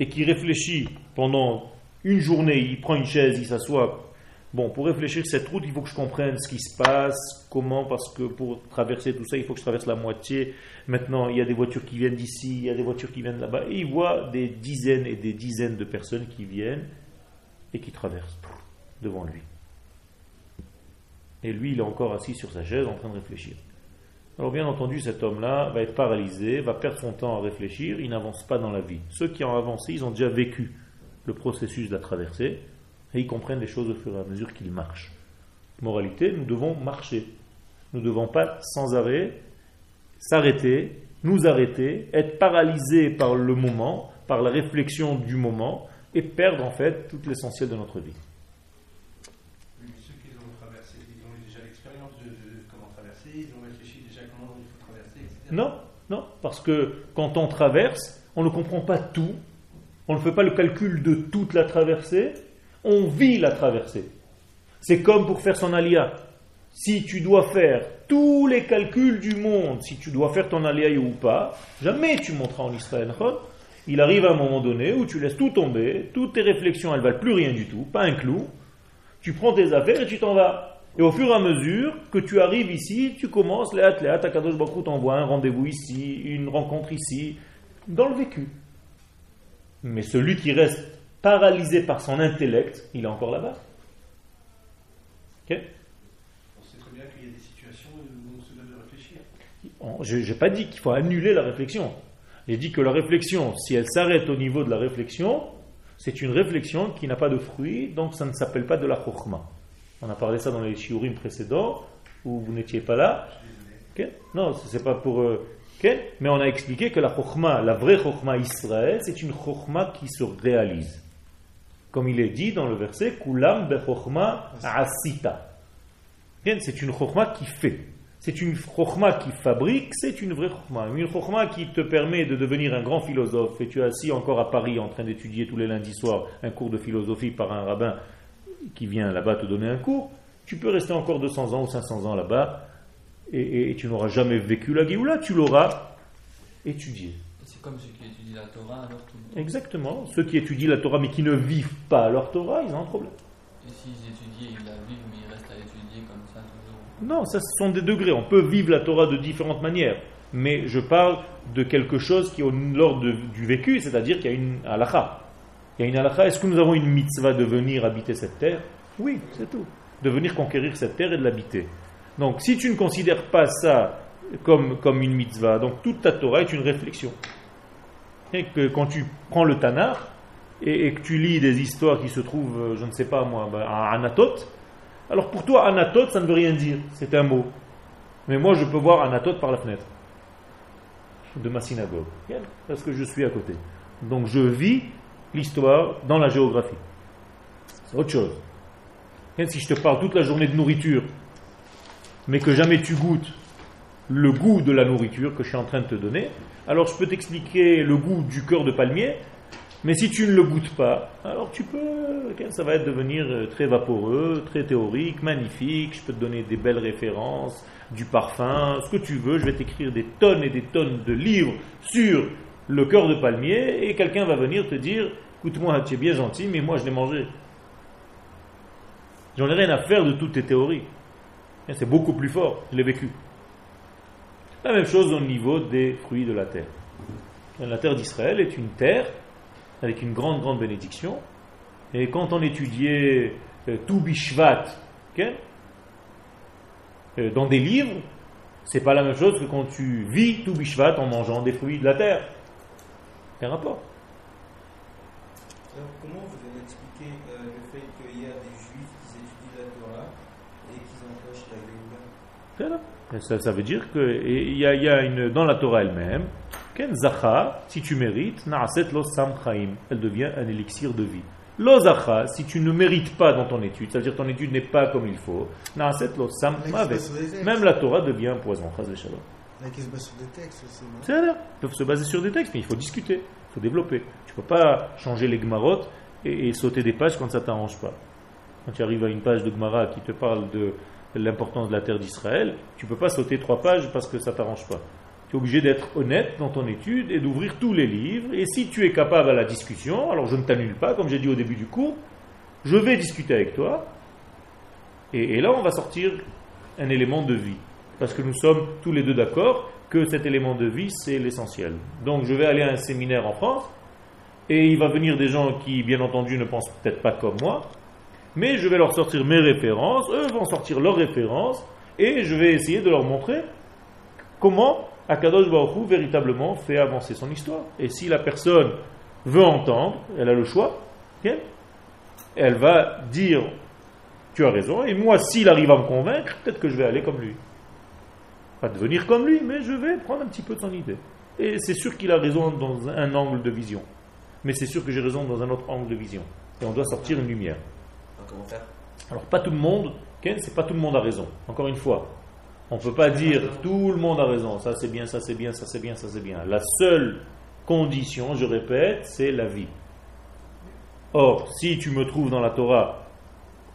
et qui réfléchit pendant une journée, il prend une chaise, il s'assoit. Bon, pour réfléchir cette route, il faut que je comprenne ce qui se passe, comment, parce que pour traverser tout ça, il faut que je traverse la moitié. Maintenant, il y a des voitures qui viennent d'ici, il y a des voitures qui viennent là-bas. Et il voit des dizaines et des dizaines de personnes qui viennent et qui traversent devant lui. Et lui, il est encore assis sur sa chaise en train de réfléchir. Alors bien entendu, cet homme-là va être paralysé, va perdre son temps à réfléchir, il n'avance pas dans la vie. Ceux qui ont avancé, ils ont déjà vécu le processus de la traversée et ils comprennent les choses au fur et à mesure qu'ils marchent. Moralité, nous devons marcher. Nous ne devons pas sans arrêt s'arrêter, nous arrêter, être paralysés par le moment, par la réflexion du moment et perdre en fait tout l'essentiel de notre vie. Mais ceux qui ont traversé, ils ont eu déjà l'expérience de, de comment traverser, ils ont réfléchi déjà comment il faut traverser, etc. Non, non, parce que quand on traverse, on ne comprend pas tout, on ne fait pas le calcul de toute la traversée, on vit la traversée. C'est comme pour faire son alia. Si tu dois faire tous les calculs du monde, si tu dois faire ton alia ou pas, jamais tu monteras en Israël. Il arrive à un moment donné où tu laisses tout tomber, toutes tes réflexions, elles valent plus rien du tout, pas un clou. Tu prends tes affaires et tu t'en vas. Et au fur et à mesure que tu arrives ici, tu commences, les athlètes, Akadosh Bakrou t'envoie un rendez-vous ici, une rencontre ici, dans le vécu. Mais celui qui reste paralysé par son intellect, il est encore là-bas. Ok On sait très bien qu'il y a des situations où on se doit de réfléchir. Je n'ai pas dit qu'il faut annuler la réflexion. J'ai dit que la réflexion, si elle s'arrête au niveau de la réflexion, c'est une réflexion qui n'a pas de fruit, donc ça ne s'appelle pas de la chokhmah. On a parlé ça dans les shiurim précédents, où vous n'étiez pas là. Ok Non, ce n'est pas pour... euh, ok Mais on a expliqué que la chokhmah, la vraie chokhmah Israël, c'est une chokhmah qui se réalise. Comme il est dit dans le verset, Kulam be chokhmah asita. C'est une chokhmah qui fait. C'est une chokhma qui fabrique, c'est une vraie chokhma. Une chokhma qui te permet de devenir un grand philosophe. Et tu es assis encore à Paris en train d'étudier tous les lundis soirs un cours de philosophie par un rabbin qui vient là-bas te donner un cours. Tu peux rester encore 200 ans ou 500 ans là-bas et tu n'auras jamais vécu la Géoula, tu l'auras étudié. Comme ceux qui étudient la Torah, alors tout le temps. Exactement. Ceux qui étudient la Torah mais qui ne vivent pas leur Torah, ils ont un problème. Et s'ils étudient, ils la vivent, mais ils restent à étudier comme ça toujours. Non, ça ce sont des degrés. On peut vivre la Torah de différentes manières. Mais je parle de quelque chose qui est au l'ordre du vécu, c'est-à-dire qu'il y a une halakha. Il y a une halakha. Est-ce que nous avons une mitzvah de venir habiter cette terre? Oui, c'est tout. De venir conquérir cette terre et de l'habiter. Donc si tu ne considères pas ça comme, comme une mitzvah, donc toute ta Torah est une réflexion. Que quand tu prends le Tanakh et, que tu lis des histoires qui se trouvent, euh, je ne sais pas moi, ben, à Anatot, alors pour toi, Anatot, ça ne veut rien dire, c'est un mot. Mais moi, je peux voir Anatot par la fenêtre de ma synagogue, parce que je suis à côté. Donc je vis l'histoire dans la géographie. C'est autre chose. Si je te parle toute la journée de nourriture, mais que jamais tu goûtes le goût de la nourriture que je suis en train de te donner, alors je peux t'expliquer le goût du cœur de palmier, mais si tu ne le goûtes pas, alors tu peux, ça va devenir euh, très vaporeux, très théorique, magnifique, je peux te donner des belles références, du parfum, ce que tu veux, je vais t'écrire des tonnes et des tonnes de livres sur le cœur de palmier, et quelqu'un va venir te dire, écoute-moi, tu es bien gentil, mais moi je l'ai mangé. J'en ai rien à faire de toutes tes théories. C'est beaucoup plus fort, je l'ai vécu. La même chose au niveau des fruits de la terre. La terre d'Israël est une terre avec une grande, grande bénédiction. Et quand on étudiait euh, tout Bishvat ok, euh, dans des livres, c'est pas la même chose que quand tu vis tout Bishvat en mangeant des fruits de la terre. Quel rapport? Alors, comment vous allez expliquer euh, le fait qu'il y a des juifs qui étudient la Torah et qui empêchent la Géoula Ça, ça veut dire que et il y a, il y a une, dans la Torah elle-même, Ken zacha, si tu mérites, na'aset lo sam chaim, elle devient un élixir de vie. Lo zacha, si tu ne mérites pas dans ton étude, c'est-à-dire ton étude n'est pas comme il faut, na'aset lo. Même la Torah devient un poison. Qui se base sur des textes aussi. C'est là. Ils peuvent se baser sur des textes, mais il faut discuter, il faut développer. Tu ne peux pas changer les gmarottes et, et sauter des pages quand ça ne t'arrange pas. Quand tu arrives à une page de Gmara qui te parle de l'importance de la terre d'Israël, tu ne peux pas sauter trois pages parce que ça t'arrange pas. Tu es obligé d'être honnête dans ton étude et d'ouvrir tous les livres. Et si tu es capable à la discussion, alors je ne t'annule pas, comme j'ai dit au début du cours, je vais discuter avec toi. Et là, on va sortir un élément de vie. Parce que nous sommes tous les deux d'accord que cet élément de vie, c'est l'essentiel. Donc je vais aller à un séminaire en France, et il va venir des gens qui, bien entendu, ne pensent peut-être pas comme moi, mais je vais leur sortir mes références, eux vont sortir leurs références, et je vais essayer de leur montrer comment Akadosh Baruch véritablement fait avancer son histoire. Et si la personne veut entendre, elle a le choix, elle va dire tu as raison, et moi s'il arrive à me convaincre, peut-être que je vais aller comme lui. Pas devenir comme lui, mais je vais prendre un petit peu de son idée. Et c'est sûr qu'il a raison dans un angle de vision, mais c'est sûr que j'ai raison dans un autre angle de vision. Et on doit sortir une lumière. Comment faire Alors pas tout le monde, Ken, c'est pas tout le monde a raison. Encore une fois, on ne peut pas dire tout le monde a raison. Ça c'est bien, ça c'est bien, ça c'est bien, ça c'est bien. La seule condition, je répète, c'est la vie. Or, si tu me trouves dans la Torah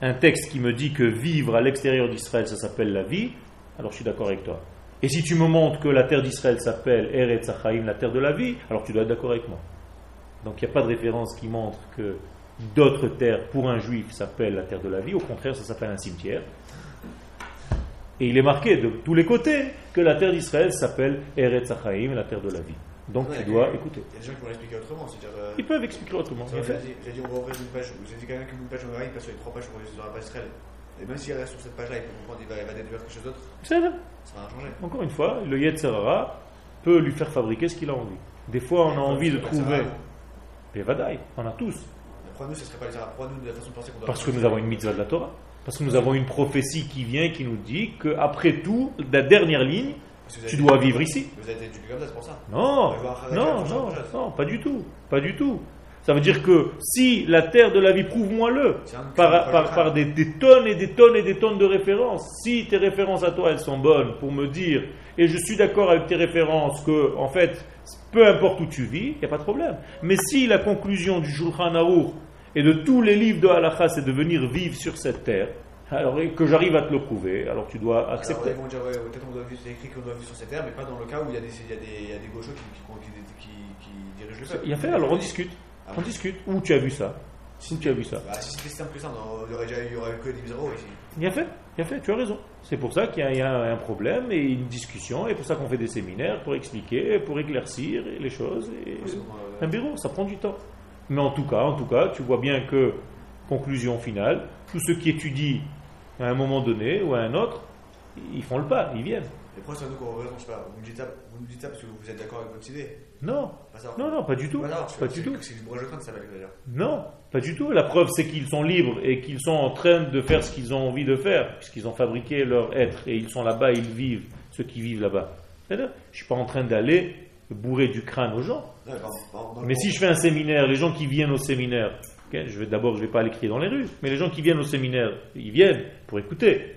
un texte qui me dit que vivre à l'extérieur d'Israël, ça s'appelle la vie, alors je suis d'accord avec toi. Et si tu me montres que la terre d'Israël s'appelle Eretz Achaim, la terre de la vie, alors tu dois être d'accord avec moi. Donc il n'y a pas de référence qui montre que d'autres terres pour un juif s'appellent la terre de la vie, au contraire ça s'appelle un cimetière. Et il est marqué de tous les côtés que la terre d'Israël s'appelle Eretz Achaim, la terre de la vie. Donc tu dois écouter. Il y a des gens qui vont l'expliquer autrement. Euh, Ils peuvent expliquer autrement. j'ai dit, on va ouvrir une page. Vous avez dit quand même qu'une page on il passe sur les trois pages qu'on va sur la page Israël. Et même s'il reste sur cette page-là, il peut comprendre, il va, il va déduire quelque chose d'autre. C'est vrai. Ça va changer. Encore une fois, le Yetzerara peut lui faire fabriquer ce qu'il a envie. Des fois, on a envie de trouver. Et Vadaï, on a tous. Pourquoi nous, ce serait pas les Arabes Pourquoi nous, de la façon de penser qu'on doit. Parce que nous avons une mitzvah de la Torah. Parce que nous avons une prophétie qui vient, qui nous dit qu'après tout, la dernière ligne, tu dois vivre ici. Vous avez été éduqué comme ça, c'est pour ça. Non, non, non, pas du tout, pas du tout. Ça veut dire que si la terre de la vie, prouve-moi-le, par, par- des, des tonnes et des tonnes et des tonnes de références. Si tes références à toi, elles sont bonnes pour me dire, et je suis d'accord avec tes références, que, en fait, peu importe où tu vis, il n'y a pas de problème. Mais si la conclusion du Shulchan Aruch et de tous les livres de Halacha, c'est de venir vivre sur cette terre, alors que j'arrive à te le prouver, alors tu dois Alors, accepter. ils vont dire, ouais, peut-être on doit vivre, c'est écrit qu'on doit vivre sur cette terre, mais pas dans le cas où il y a des, il y a des, il y a des gauchos qui, qui, qui, qui, qui dirigent le peuple. Il y a fait, alors on discute. Ah On discute. Où tu as vu ça? Où tu as vu ça Bah, si c'était si simple que ça, il y aurait aurait que des zéros ici. Il y a fait, il y a fait, tu as raison. C'est pour ça qu'il y a, il y a un problème et une discussion, et pour ça qu'on fait des séminaires pour expliquer, pour éclaircir les choses. Et C'est bon, euh, un bureau, ça prend du temps. Mais en tout cas, en tout cas, tu vois bien que, conclusion finale, tous ceux qui étudient à un moment donné ou à un autre, ils font le pas, ils viennent. C'est à nous qu'on je sais pas, vous me dites ça, vous me dites ça parce que vous êtes d'accord avec votre idée Non, Pas ça. non, non, pas du tout. Voilà, Pas du tout. C'est du bourrage de train, ça s'appelle d'ailleurs. Non, pas du tout. La preuve, c'est qu'ils sont libres et qu'ils sont en train de faire ce qu'ils ont envie de faire, puisqu'ils ont fabriqué leur être et ils sont là-bas, ils vivent, ceux qui vivent là-bas. Je ne suis pas en train d'aller bourrer du crâne aux gens. Mais, pardon, pardon, dans le Mais bon- si je fais un séminaire, les gens qui viennent au séminaire, ok, je vais d'abord, je vais pas aller crier dans les rues, mais les gens qui viennent au séminaire, ils viennent pour écouter.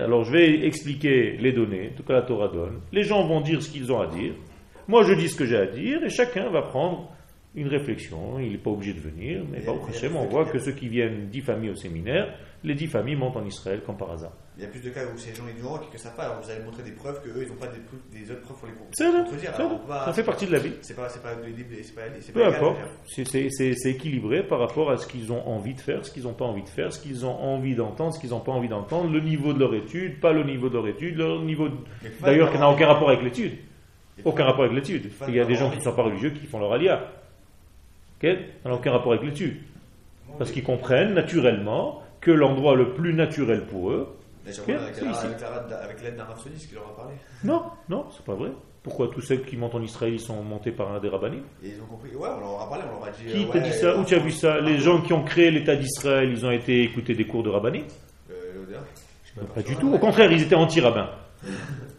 Alors je vais expliquer les données, tout cas la Torah donne. Les gens vont dire ce qu'ils ont à dire. Moi, je dis ce que j'ai à dire, et chacun va prendre une réflexion. Il n'est pas obligé de venir, mais Mais- Hashem, on voit que ceux qui viennent dix familles au séminaire, les dix familles montent en Israël comme par hasard. Il y a plus de cas où c'est les gens ignorants qui ne savent pas, alors vous allez montrer des preuves qu'eux, ils n'ont pas des, preuves- des autres preuves pour les contredire. ça fait partie de la vie. C'est pas, c'est pas c'est pas, c'est Peu importe, c'est- équilibré par rapport à ce qu'ils ont envie de faire, ce qu'ils n'ont pas envie de faire, ce qu'ils ont envie d'entendre, ce qu'ils n'ont pas envie d'entendre, le niveau de leur étude, pas le niveau de leur étude, leur niveau. D'ailleurs, qui n'a aucun rapport avec l'étude. Aucun rapport avec l'étude. Il y a des gens qui ne sont pas religieux qui font leur alia. Ça n'a aucun rapport avec l'étude. Parce qu'ils comprennent naturellement que l'endroit le plus naturel pour eux. Avec, la- avec la- avec l'aide d'un rapsoniste qui leur a parlé. Non, non, c'est pas vrai. Pourquoi tous ceux qui montent en Israël ils sont montés par un des rabbinis Et ils ont compris. Ouais, on leur a parlé, on leur a dit. Qui euh, t'a ouais, dit ça? Où tu as vu ça? Les gens qui ont créé l'État d'Israël, ils ont été écouter des cours de rabbinit euh, sais Pas du tout. Au contraire, ils étaient anti-rabbins.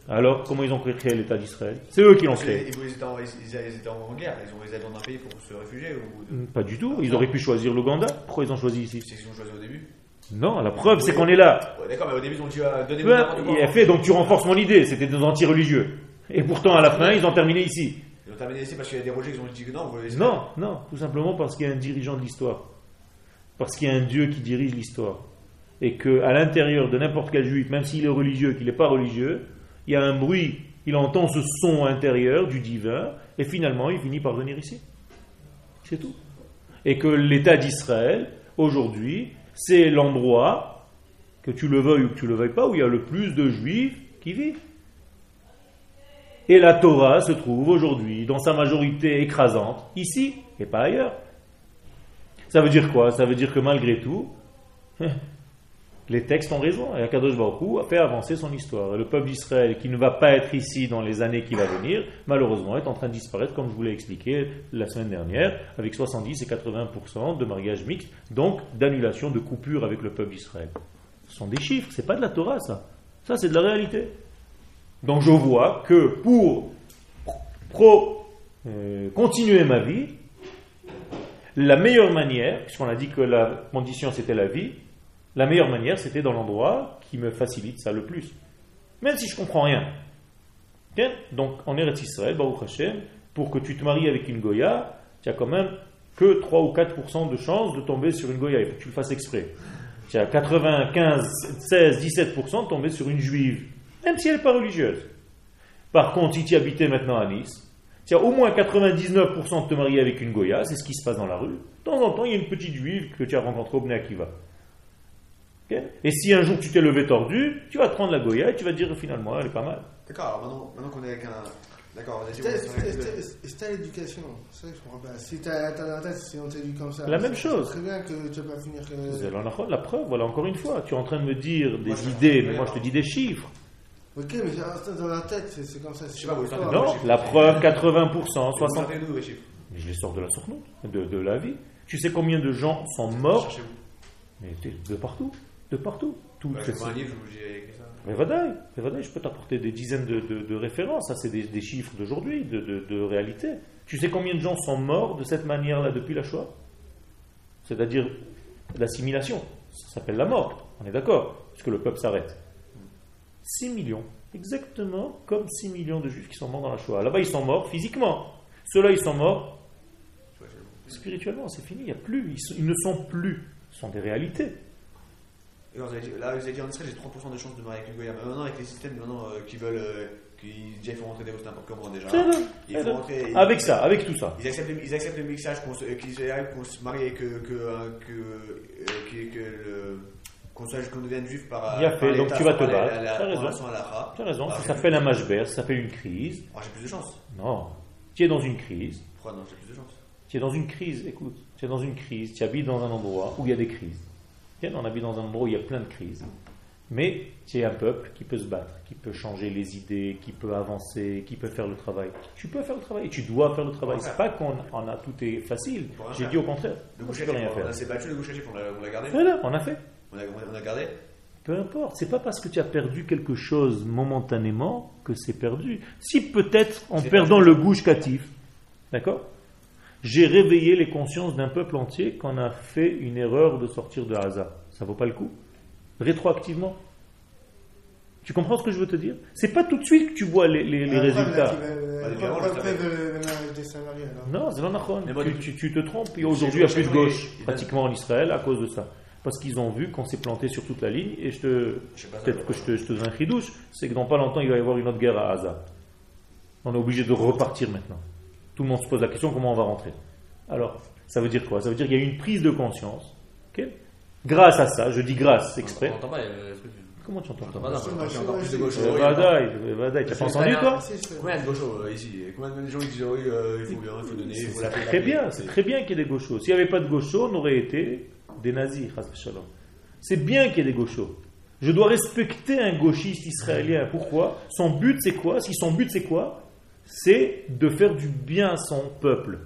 Alors, comment ils ont créé l'État d'Israël? C'est eux qui l'ont créé. Ils étaient en- ils- étaient en guerre, ils ont les dans un pays pour se réfugier ou. de- Pas du tout. Ils auraient pu choisir l'Ouganda. Pourquoi ils ont choisi ici? C'est ce qu'ils ont choisi au début. Non, la preuve, c'est qu'on est là. Ouais, D'accord, mais au début ils ont dit euh, n'importe quoi. il a fait, donc tu renforces mon idée. C'était des anti-religieux. Et pourtant, à la fin, ils ont terminé ici. Ils ont terminé ici parce qu'il y a des rejets qui ont dit que non, vous voulez Non, non, tout simplement parce qu'il y a un dirigeant de l'histoire. Parce qu'il y a un Dieu qui dirige l'histoire. Et qu'à l'intérieur de n'importe quel juif, même s'il est religieux, qu'il n'est pas religieux, il y a un bruit, il entend ce son intérieur du divin, et finalement il finit par venir ici. C'est tout. Et que l'État d'Israël, aujourd'hui, c'est l'endroit, que tu le veuilles ou que tu le veuilles pas, où il y a le plus de juifs qui vivent. Et la Torah se trouve aujourd'hui, dans sa majorité écrasante, ici et pas ailleurs. Ça veut dire quoi? Ça veut dire que malgré tout, les textes ont raison. Et Akadosh a fait avancer son histoire. Et le peuple d'Israël, qui ne va pas être ici dans les années qui vont venir, malheureusement est en train de disparaître, comme je vous l'ai expliqué la semaine dernière, avec 70 et 80% de mariage mixte, donc d'annulation, de coupure avec le peuple d'Israël. Ce sont des chiffres, c'est pas de la Torah ça. Ça c'est de la réalité. Donc je vois que pour euh, continuer ma vie, la meilleure manière, puisqu'on a dit que la condition c'était la vie, la meilleure manière c'était dans l'endroit qui me facilite ça le plus. Même si je comprends rien. Bien Donc en Eretz Israël, Baruch Hashem, pour que tu te maries avec une Goya, tu as quand même que 3 ou 4% de chance de tomber sur une Goya. Il faut que tu le fasses exprès. Tu as 95, 16, 17% de tomber sur une juive, même si elle n'est pas religieuse. Par contre, si tu habitais maintenant à Nice, tu as au moins 99% de te marier avec une Goya, c'est ce qui se passe dans la rue. De temps en temps, il y a une petite juive que tu as rencontrée au Bnei Akiva. Ok et si un jour tu t'es levé tordu, tu vas te prendre la Goya et tu vas te dire finalement, elle est pas mal. D'accord, alors maintenant, maintenant qu'on est avec un. D'accord, on a dit. C'était- on est avec c'était- le- c'était- C'était à l'éducation. C'est ça que je comprends pas. Si t'as la tête, si on t'éduque comme ça. La c'est- même chose. c'est Très bien que tu vas pas finir C'est que. la, la preuve, voilà, encore une fois, tu es en train de me dire des Moi, idées, mais moi je te dis des chiffres. Ok, mais dans la tête, c'est c'est comme ça. Je sais pas, vous Non, chiffres. la preuve 80%, Vous 60%. sortez d'où les chiffres Mais je les sors de la sournoute, de, de la vie. Tu sais combien de gens sont morts. Mais de partout, de partout. toutes Bah, un livre ça. Mais je peux t'apporter des dizaines de, de- de références. Ça, c'est des, des chiffres d'aujourd'hui, de, réalité. Tu sais combien de gens sont morts de cette manière-là depuis la Shoah? C'est-à-dire l'assimilation. Ça s'appelle la mort. On est d'accord Puisque le peuple s'arrête. 6 millions. Exactement comme 6 millions de juifs qui sont morts dans la Shoah. Là-bas, ils sont morts physiquement. Ceux-là, ils sont morts spirituellement. C'est fini. Il n'y a plus. Ils, ils ne sont plus. Ce sont des réalités. Et on vous avez dit- là, vous avez dit en Israël, j'ai 30% de chances de marier avec une. Mais Maintenant, avec les systèmes maintenant euh, qui veulent, euh, qui déjà ils font rentrer des Russes n'importe comment déjà. C'est vrai. Ils font rentrer. Avec ça, avec tout ça. Ils acceptent, le- ils acceptent le mixage qu'on se, euh, qu'ils arrivent qu'on se marie et que, que, euh, que, euh, que, que le, qu'on soit, qu'on devienne juif par. Bien par fait, donc l'État tu vas te la- battre. la- la- Tu as raison. la. Tu as raison. Ça s'appelle un mashber, ça s'appelle une crise. Moi, j'ai plus de chance. Non. Tu es dans une crise. Pourquoi non, j'ai plus de chance Tu es dans une crise, écoute. Tu es dans une crise. Tu habites dans un endroit où il y a des crises. On habite dans un endroit où il y a plein de crises. Mais tu es un peuple qui peut se battre, qui peut changer les idées, qui peut avancer, qui peut faire le travail. Tu peux faire le travail, tu dois faire le travail. C'est pas qu'on on a tout est facile. J'ai dit au contraire. Le boucher, peux rien on faire. a- s'est battu le on l'a on l'a gardé. Voilà, on a fait. On a, on a gardé. Peu importe, c'est pas parce que tu as perdu quelque chose momentanément que c'est perdu. Si peut-être en perdant le gouche catif, d'accord? J'ai réveillé les consciences d'un peuple entier qu'on a fait une erreur de sortir de Haza. Ça vaut pas le coup Rétroactivement Tu comprends ce que je veux te dire? C'est pas tout de suite que tu vois les, les- les Après, résultats. Non, c'est Tu, du- tu- tu te trompes. Et aujourd'hui, il y a plus de gauche pratiquement en Israël à cause de ça. Parce qu'ils ont vu qu'on s'est planté sur toute la ligne. Et je te, peut-être que je te, je te donne un c'est que dans pas longtemps, il va y avoir une autre guerre à Haza. On est obligé de repartir maintenant. Tout le monde se pose la question comment on va rentrer? Alors, ça veut dire quoi? Ça veut dire qu'il y a eu une prise de conscience. ok? Grâce à ça, je dis grâce exprès. On pas euh. Comment tu entends encore- Vadaï, Vadaï, tu n'as pas entendu pas toi? Combien de gauchos euh, ici? Combien de gens qui disent oui, euh, il faut bien, il faut donner, il faut l'appeler. très bien, c'est très bien qu'il y ait des gauchos. S'il n'y avait pas de gauchos, on aurait été des nazis. C'est bien qu'il y ait des gauchos. Je dois respecter un gauchiste israélien. Pourquoi? Son but, c'est quoi? Si son but, c'est quoi? C'est de faire du bien à son peuple.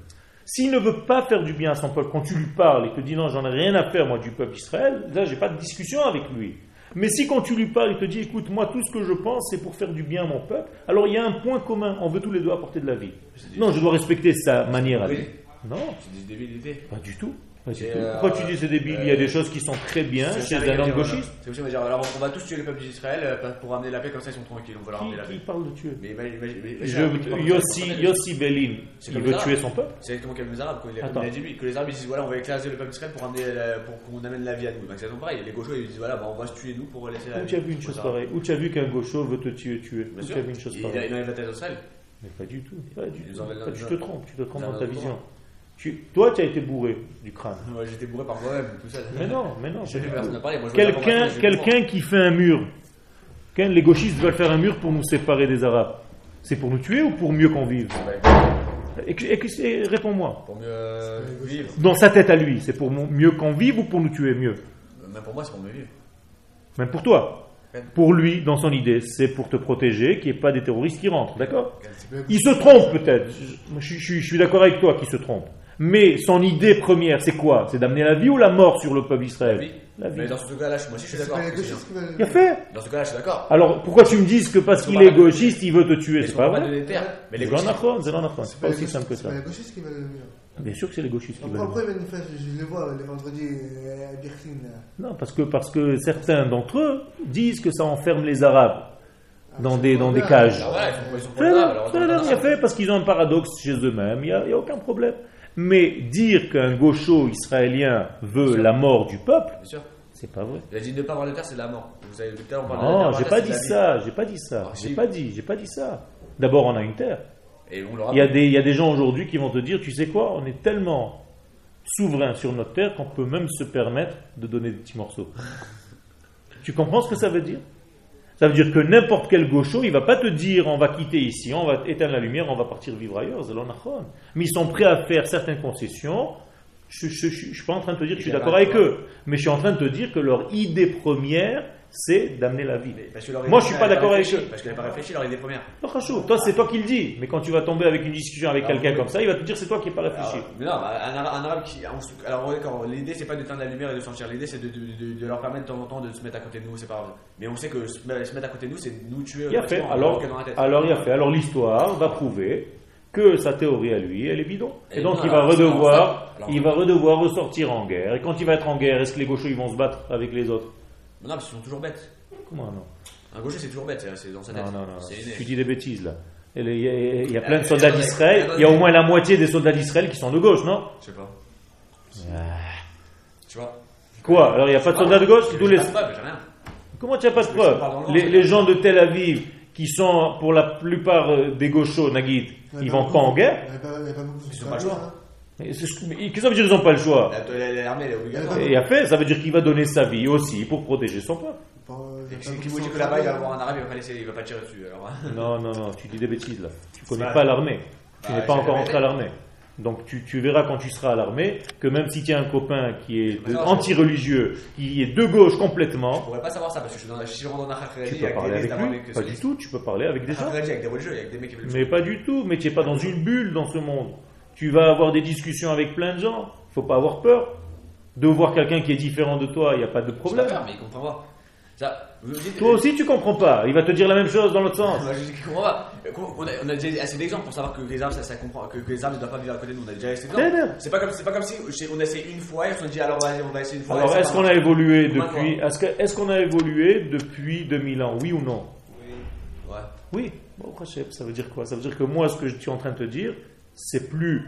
S'il ne veut pas faire du bien à son peuple, quand tu lui parles et te dit non, j'en ai rien à faire, moi, du peuple d'Israël, là, j'ai pas de discussion avec lui. Mais si quand tu lui parles, il te dit écoute, moi, tout ce que je pense, c'est pour faire du bien à mon peuple, alors il y a un point commun. On veut tous les deux apporter de la vie. Non, je dois respecter sa manière à vivre. Non, C'est des pas du tout. Tout. euh, Pourquoi tu dis c'est débile Il y a des choses qui sont très bien chez un les homme gauchiste. C'est aussi, on va dire, alors on va tous tuer le peuple d'Israël euh, pour ramener la paix, comme ça ils sont tranquilles, on va leur ramener la Qui, qui paix. parle de tuer Mais Yossi, C'est il veut tuer son peuple C'est exactement comme les Arabes, quoi. Il a, dit lui, que les Arabes ils disent voilà, on va écraser le peuple d'Israël pour, la- pour qu'on amène la vie à nous. Donc c'est exactement pareil. Les gauchos ils disent voilà, bah, on va se tuer nous pour laisser la Où vie. tu as vu une chose pareille Où tu as vu qu'un gaucho veut te tuer, tuer Où tu as vu une chose pareille il a une bataille d'Israël. Mais pas du tout. Pas du tout. Tu te trompes, tu te trompes dans ta vision. Tu- toi, tu as été bourré du crâne. Ouais, j'étais bourré par moi-même, tout ça. Mais non, mais non. Quelqu'un qui fait un mur. Quand les gauchistes veulent faire un mur pour nous séparer des Arabes, c'est pour nous tuer ou pour mieux qu'on vive? Ouais, Et Réponds-moi. Pour mieux euh, vivre. Dans sa tête à lui, c'est pour mieux qu'on vive ou pour nous tuer mieux? Même pour moi, c'est pour mieux vivre. Même pour toi. Pour lui, dans son idée, c'est pour te protéger, qu'il n'y ait pas des terroristes qui rentrent, d'accord? Il se trompe peut-être. Je, je- je- je suis d'accord avec toi qu'il se trompe. Mais son idée première, c'est quoi? C'est d'amener la vie ou la mort sur le peuple La d'Israël vie. La vie. Mais dans ce cas-là, je- moi aussi, je suis C'est d'accord. pas les c'est gauchistes qui veulent. Il a fait. Dans ce cas-là, je suis d'accord. Alors pourquoi tu me dises que parce qu'il est gauchiste, il veut te tuer? C'est pas vrai. Mais les gauchistes. c'est pas aussi simple que c'est ça. pas les gauchistes qui veulent le mieux. Bien sûr que c'est les gauchistes qui veulent. après, ils manifestent, je les vois les vendredis euh, à Birkin. Non, parce que, parce que certains d'entre eux disent que ça enferme les Arabes dans des, dans des cages. Alors voilà, ils sont- fait parce qu'ils ont un paradoxe chez eux-mêmes, il n'y a, il y a aucun problème. Mais dire qu'un gaucho israélien veut la mort du peuple, c'est pas vrai. Il a dit ne pas avoir de terre, c'est de la mort. Vous l'heure, on parle de la terre, Non, j'ai pas dit ça, j'ai pas dit ça, Ah, j'ai pas dit, j'ai pas dit ça. D'abord, on a une terre. Et on l'aura Il y, a des, il y a des gens aujourd'hui qui vont te dire, tu sais quoi, on est tellement souverain sur notre terre qu'on peut même se permettre de donner des petits morceaux. tu comprends ce que ça veut dire? Ça veut dire que n'importe quel gaucho, il va pas te dire, on va quitter ici, on va éteindre la lumière, on va partir vivre ailleurs. Mais ils sont prêts à faire certaines concessions. Je ne suis pas en train de te dire que je suis d'accord avec eux, mais je suis en train de te dire que leur idée première, c'est d'amener la vie. Moi, je suis première, pas d'accord avec eux. Parce qu'elle n'a pas réfléchi, leur idée première. Non, Khashou, toi, c'est toi qui le dis, mais quand tu vas tomber avec une discussion avec Ah, quelqu'un comme ça, il va te dire c'est toi qui n'es pas réfléchi. Mais non, un, arabe, qui. Alors, d'accord, l'idée c'est pas d'éteindre la lumière et de sentir. L'idée c'est de, leur permettre de temps en temps de se mettre à côté de nous, c'est pas grave. Mais on sait que se me- se mettre à côté de nous, c'est nous tuer. Il a fait. Alors, il a fait. Alors l'histoire va prouver que sa théorie à lui, elle est bidon. Et, Et donc non, il va redevoir, alors- il va redevoir ressortir en guerre. Et quand il va être en guerre, est-ce que les gauchos ils vont se battre avec les autres? Non, parce qu'ils sont toujours bêtes. Comment non Un gaucher c'est toujours bête, c'est- c'est dans sa tête. Non, non, non. C'est inné. Tu dis des bêtises là. Et les- Il y, a- il y a plein de soldats d'Israël. Il y a au moins la moitié des soldats d'Israël qui sont de gauche, non Je sais pas. Ah. Tu vois Quoi Alors il n'y a pas de soldats de gauche Tous les... pas j'ai rien. Comment tu n'as pas de Parce que je preuve parle dans le les, gens de Tel Aviv, qui sont pour la plupart euh, des gauchos, Nagid, ils vont pas en guerre Il n'y a pas- beaucoup de Ils hein. Qu'est-ce que ça veut dire ils n'ont pas le choix La- la- L'armée elle est obligatoire. Et a fait, ça veut dire qu'il va donner sa vie aussi pour protéger son peuple. Y qui vous dit que là-bas il va hein. avoir un arabe, il va pas laisser, il va pas tirer dessus. Alors, hein. Non, non, non, tu dis des bêtises là. Tu connais Bah, pas l'armée. Tu bah, n'es pas encore entré à l'armée. Donc tu, tu verras quand tu seras à l'armée que même si tu as un copain qui est non, anti-religieux, qui est de gauche Je complètement, pourrais pas savoir ça parce que je suis dans, si je rentre dans un tu y peux a parler des avec lui. avec- Pas du tout, tu peux parler avec des gens. Avec des religieux, avec des mecs qui veulent Mais pas du tout, mais tu n'es pas dans une bulle dans ce monde. Tu vas avoir des discussions avec plein de gens. Il faut pas avoir peur de voir quelqu'un qui est différent de toi, il n'y a pas de problème. peur, mais il comprend pas. Ça, dites- Toi aussi tu comprends pas, il va te dire la même chose dans l'autre sens. Je dis qu'il comprend pas. On a, on a déjà assez d'exemples pour savoir que les armes, ça, ça comprend, que, que les ne doivent pas vivre à côté de nous. On a déjà assez d'exemples. C'est pas comme, c'est pas comme si on a essayé une fois et on se dit alors on va essayer une fois. Alors est-ce qu'on a évolué depuis Est-ce qu'on a évolué depuis 2000 ans Oui ou non? Ouais. Oui. Bon, Hachem, ça veut dire quoi? Ça veut dire que moi, ce que je suis en train de te dire, c'est plus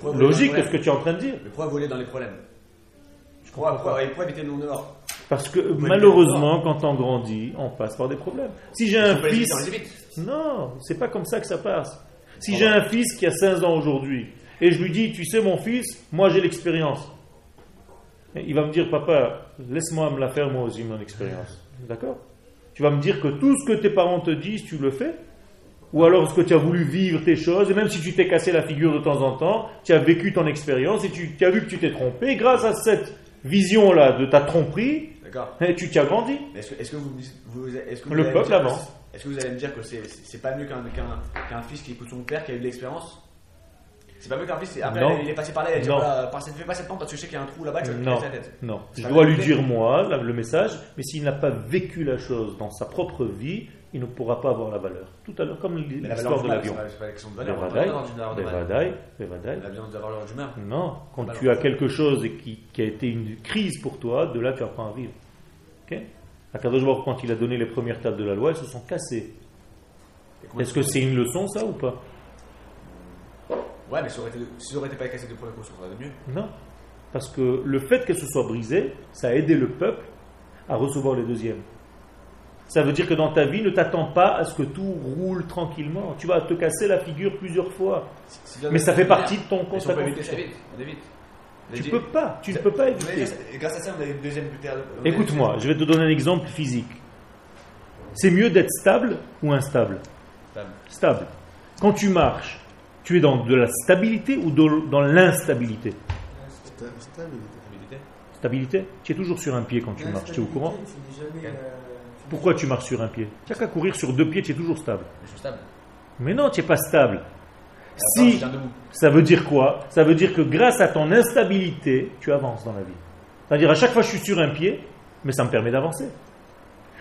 pourquoi logique que ce que tu es en train de dire. Mais pourquoi voler dans les problèmes pourquoi, pourquoi, et pourquoi éviter le non-dehors Parce que malheureusement, quand on grandit, on passe par des problèmes. Si j'ai un fils, non, c'est pas comme ça que ça passe. Si j'ai un fils qui a 15 ans aujourd'hui et je lui dis, tu sais mon fils, moi j'ai l'expérience. Il va me dire, papa, laisse-moi me la faire moi aussi mon expérience. D'accord? Tu vas me dire que tout ce que tes parents te disent, tu le fais Ou alors est-ce que tu as voulu vivre tes choses et même si tu t'es cassé la figure de temps en temps, tu as vécu ton expérience et tu, tu as vu que tu t'es trompé. Et grâce à cette vision-là de ta tromperie, eh, tu t'as grandi. Mais Est-ce que, vous, que Le peuple avance. Est-ce que vous allez me dire que c'est, pas mieux qu'un, qu'un, qu'un fils qui écoute son père, qui a eu de l'expérience? C'est pas mieux qu'un fils, après Non. il est passé par là, il a dit voilà, par cette, fais pas cette pente parce que je sais qu'il y a un trou là-bas, tu vas Non, la tête. non. Je dois lui dire moi le message, mais s'il n'a pas vécu la chose dans sa propre vie, il ne pourra pas avoir la valeur. Tout à l'heure, comme l'histoire de l'avion. valeur. d'humain. Non, quand tu as quelque chose qui, qui a été une crise pour toi, de là tu apprends à vivre. Ok Akadosh quand il a donné les premières tables de la loi, elles se sont cassées. Est-ce que c'est une leçon ça ou pas Ouais, mais si ça aurait été, pas cassé de première course, ça aurait été mieux. Non. Parce que le fait qu'elles se soient brisées, ça a aidé le peuple à recevoir les deuxièmes. Ça veut dire que dans ta vie, ne t'attends pas à ce que tout roule tranquillement. Tu vas te casser la figure plusieurs fois. Mais ça fait partie de ton si on évite. On évite. Tu peux pas, tu ne peux pas éviter. Et grâce à ça, on a une deuxième. Écoute-moi, je vais te donner un exemple physique. C'est mieux d'être stable ou instable? Stable. Stable. Quand tu marches, tu es dans de la stabilité ou de- dans l'instabilité? Sta- stabilité. Stabilité. Tu es toujours sur un pied quand tu marches, tu es au courant? Jamais, euh, Pourquoi tu marches sur un pied Tu n'as qu'à courir sur deux pieds, tu es toujours stable. Je suis stable. Mais non, tu n'es pas stable. Si, ça veut dire quoi? Ça veut dire que grâce à ton instabilité, tu avances dans la vie. C'est-à-dire à chaque fois je suis sur un pied, mais ça me permet d'avancer.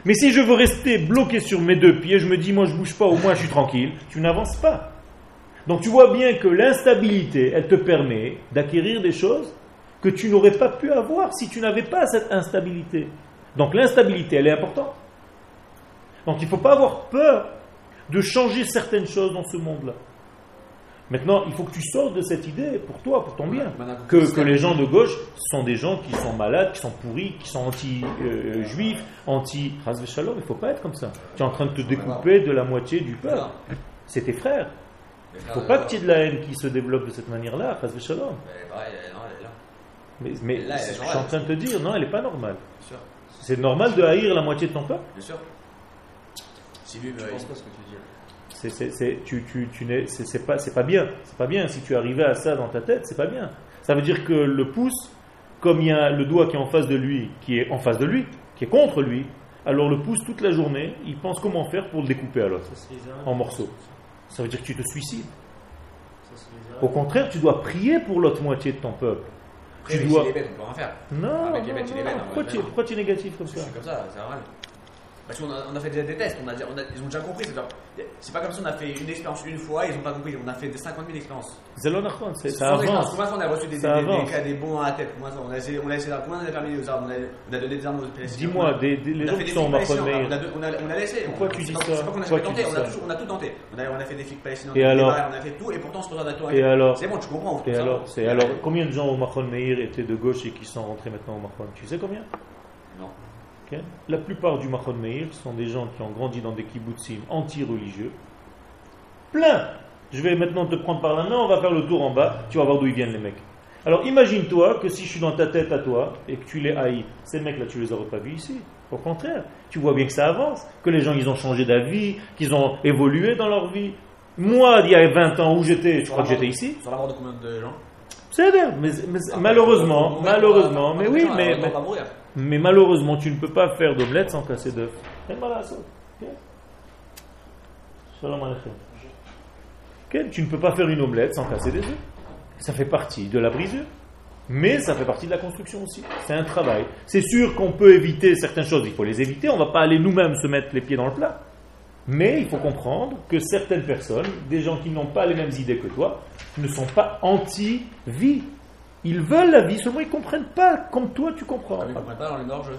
Mais si je veux rester bloqué sur mes deux pieds, je me dis moi je bouge pas, au moins je suis tranquille, tu n'avances pas. Donc tu vois bien que l'instabilité, elle te permet d'acquérir des choses que tu n'aurais pas pu avoir si tu n'avais pas cette instabilité. Donc l'instabilité, elle est importante. Donc il ne faut pas avoir peur de changer certaines choses dans ce monde-là. Maintenant, il faut que tu sortes de cette idée pour toi, pour ton bien. Que, que les gens de gauche sont des gens qui sont malades, qui sont pourris, qui sont anti-juifs, anti Hazve Shalom. Il ne faut pas être comme ça. Tu es en train de te découper de la moitié du peuple. C'est tes frères. Il ne faut pas euh, que tu aies de la haine qui se développe de cette manière-là, Shalom. mais. Mais, mais Là, je suis en train de te dire, non, elle n'est pas normale. C'est normal de haïr la moitié de ton peuple Bien sûr. Si lui, Je me- pense pas ce que tu dis. C'est c'est- c'est- tu, tu, tu n'es- c'est- c'est pas, c'est pas bien. C'est pas bien. Si tu arrivais à ça dans ta tête, c'est pas bien. Ça veut dire que le pouce, comme il y a le doigt qui est en face de lui, qui est en face de lui, qui est contre lui, alors le pouce, toute la journée, il pense comment faire pour le découper à l'autre, les en morceaux. Ça veut dire que tu te suicides. Les Au contraire, tu dois prier pour l'autre moitié de ton peuple. Après, Tu mais dois- s'il est bête, on peut rien faire. Non, Avec les non, bêtes, hein, Pourquoi, tu, non. pourquoi tu es négatif comme Je ça suis comme ça, c'est normal. Parce qu'on a, on a fait déjà des tests, on a, déjà- on a- ils ont déjà compris. C'est pas comme si on a fait une expérience une fois, ils ont pas compris. On a fait des 50 000 expériences. C'est l'onachon, c'est- ça avance. Combien on a reçu des, des, des, cas, des bons à la tête Combien on a essayé, on a essayé Combien on a permis aux armes on a, on a donné des armes aux Palestiniens Dis-moi, des- des- les On a gens fait qui des sont on a, on, a, laissé. Pourquoi tu dis ça C'est pas qu'on a Pourquoi jamais tu tenté, on a, on tout tenté. On a, on a fait des flics palestiniens, Et alors on a fait tout, et pourtant on se retrouve à tout Et alors C'est bon, tu comprends. Et alors, alors combien de gens au Mahon Meir étaient de gauche et qui sont rentrés maintenant au Mahon Tu sais combien. La plupart du Mahon Meir sont des gens qui ont grandi dans des kibbutzim anti-religieux. Plein Je vais maintenant te prendre par la main, on va faire le tour en bas, tu vas voir d'où ils viennent les mecs. Alors imagine-toi que si je suis dans ta tête à toi et que tu les haïs, ces mecs-là, tu les aurais pas vus ici. Au contraire, tu vois bien que ça avance, que les gens ils ont changé d'avis, qu'ils ont évolué dans leur vie. Moi, il y a 20 ans où j'étais, Sur crois que j'étais ici. La mort de combien de gens? C'est vrai, mais, mais Après, malheureusement, malheureusement, mais oui, mais. Mais malheureusement, tu ne peux pas faire d'omelette sans casser d'œuf. Tu ne peux pas faire une omelette sans casser des œufs. Ça fait partie de la brisure. Mais ça fait partie de la construction aussi. C'est un travail. C'est sûr qu'on peut éviter certaines choses, il faut les éviter. On ne va pas aller nous-mêmes se mettre les pieds dans le plat. Mais il faut comprendre que certaines personnes, des gens qui n'ont pas les mêmes idées que toi, ne sont pas anti-vie. Ils veulent la vie, seulement ils ne comprennent pas comme toi tu comprends. Ils comprennent pas dans les hors-jeux.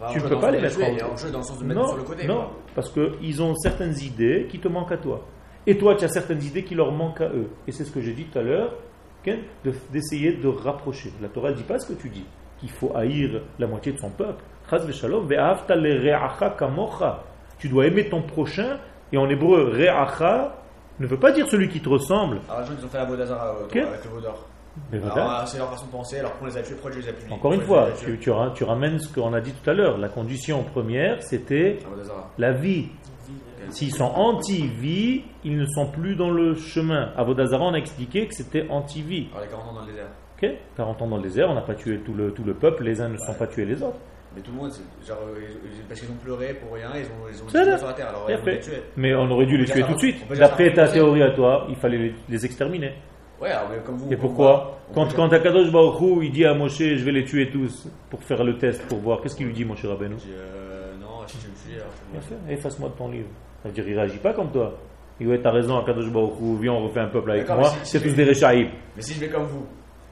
Enfin, Tu hors-jeu peux pas le les mettre en- hors-jeu dans le sens de mettre Non, sur le côté. non, quoi. parce qu'ils ont certaines idées qui te manquent à toi. Et toi, tu as certaines idées qui leur manquent à eux. Et c'est ce que j'ai dit tout à l'heure, d'essayer de rapprocher. La Torah ne dit pas ce que tu dis, qu'il faut haïr la moitié de son peuple. Tu dois aimer ton prochain, et en hébreu, re'acha ne veut pas dire celui qui te ressemble. Alors, les gens, ils ont fait la avec le Vaudor. Mais Alors, voilà. euh, c'est leur façon de penser, alors qu'on les a tués, pourquoi Dieu les a punis Encore une fois, tu, tu ra- tu ramènes ce qu'on a dit tout à l'heure. La condition première, c'était tués La vie. S'ils sont anti-vie, ils ne sont plus dans le chemin. À Vodazara, on a expliqué que c'était anti-vie. Alors, les 40 ans dans le désert. Ok 40 ans dans le désert, on n'a pas tué tout le, tout le peuple, les uns ne sont pas tués les autres. Mais tout le monde, genre, euh, ils- parce qu'ils ont pleuré pour rien, ils ont, ils ont tué sur la terre, alors ont les tuer. Mais on aurait dû les On tuer tout de suite. On D'après ta théorie à toi, il fallait les, les exterminer. Ouais, alors, mais comme vous. Et comme pourquoi moi, Quand, quand Akadosh Baruch Hu, il dit à Moshe, je vais les tuer tous, pour faire le test, pour voir, qu'est-ce qu'il lui dit, Moshe Rabbeinu Je dis, euh, non, si tu me suis, alors je Bien te fait, efface-moi de ton livre. Ça veut dire, il réagit pas comme toi. Il dit, ouais, t'as raison, Akadosh Baruch Hu, viens, on refait un peuple avec moi, si- c'est si- tous des réchaïm. Mais si je vais comme vous,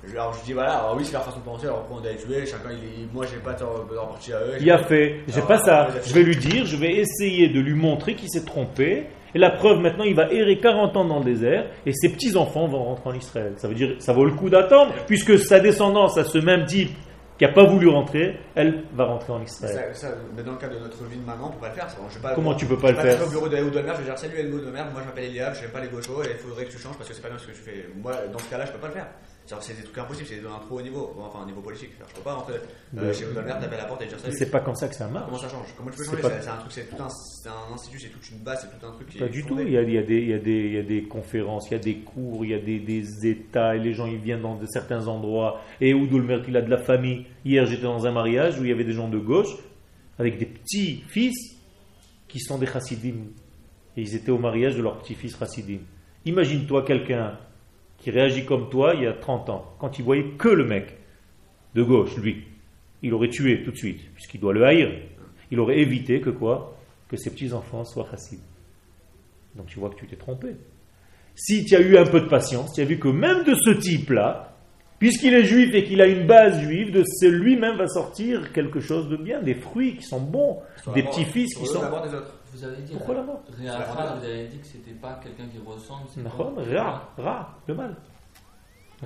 je, alors je dis voilà, alors oui, c'est leur façon de penser, alors on doit les tuer, chacun, il, moi j'ai pas leur, leur partie à eux. Il a fait, j'ai pas ça. alors, Je vais lui dire, je vais essayer de lui montrer qu'il s'est trompé. Et la preuve, maintenant, il va errer 40 ans dans le désert et ses petits-enfants vont rentrer en Israël. Ça veut dire, ça vaut le coup d'attendre, puisque sa descendance à ce même type qui n'a pas voulu rentrer, elle va rentrer en Israël. Ça, ça, mais dans le cas de notre vie de maintenant, on peut pas le faire. Je vais pas, Comment tu peux je pas vais le faire être au bureau de Ehud Olmert, je vais dire salut Ehud Olmert, moi je m'appelle Eliab, je n'aime pas les gauchos et il faudrait que tu changes parce que c'est pas bien ce que tu fais. Moi, dans ce cas-là, je peux pas le faire. C'est des trucs impossibles, c'est un trop haut niveau, enfin un niveau politique. Je peux pas rentrer euh, chez taper à la porte et dire Mais salut. C'est pas comme ça que ça marche. Comment ça change? Comment tu peux C'est changer? C'est un truc, c'est tout un, institut, c'est toute une base, c'est tout un truc qui Pas du tout. Il y, a, des, il, y a des, il y a des conférences, il y a des cours, il y a des, des états, et les gens ils viennent dans de certains endroits. Et Oudolmer, il a de la famille. Hier, j'étais dans un mariage où il y avait des gens de gauche avec des petits-fils qui sont des chassidim. Et ils étaient au mariage de leur petit-fils chassidim. Imagine-toi quelqu'un qui réagit comme toi il y a 30 ans, quand il voyait que le mec de gauche, lui. Il aurait tué tout de suite, puisqu'il doit le haïr. Il aurait évité que quoi? Que ses petits-enfants soient chassidim. Donc tu vois que tu t'es trompé. Si tu as eu un peu de patience, tu as vu que même de ce type-là, puisqu'il est juif et qu'il a une base juive, de lui-même va sortir quelque chose de bien, des fruits qui sont bons, des petits-fils qui sont... des autres. Vous avez dit. Pourquoi la mort Réafra, vous avez dit que c'était pas quelqu'un qui ressemble. Ra, Ra, le mal.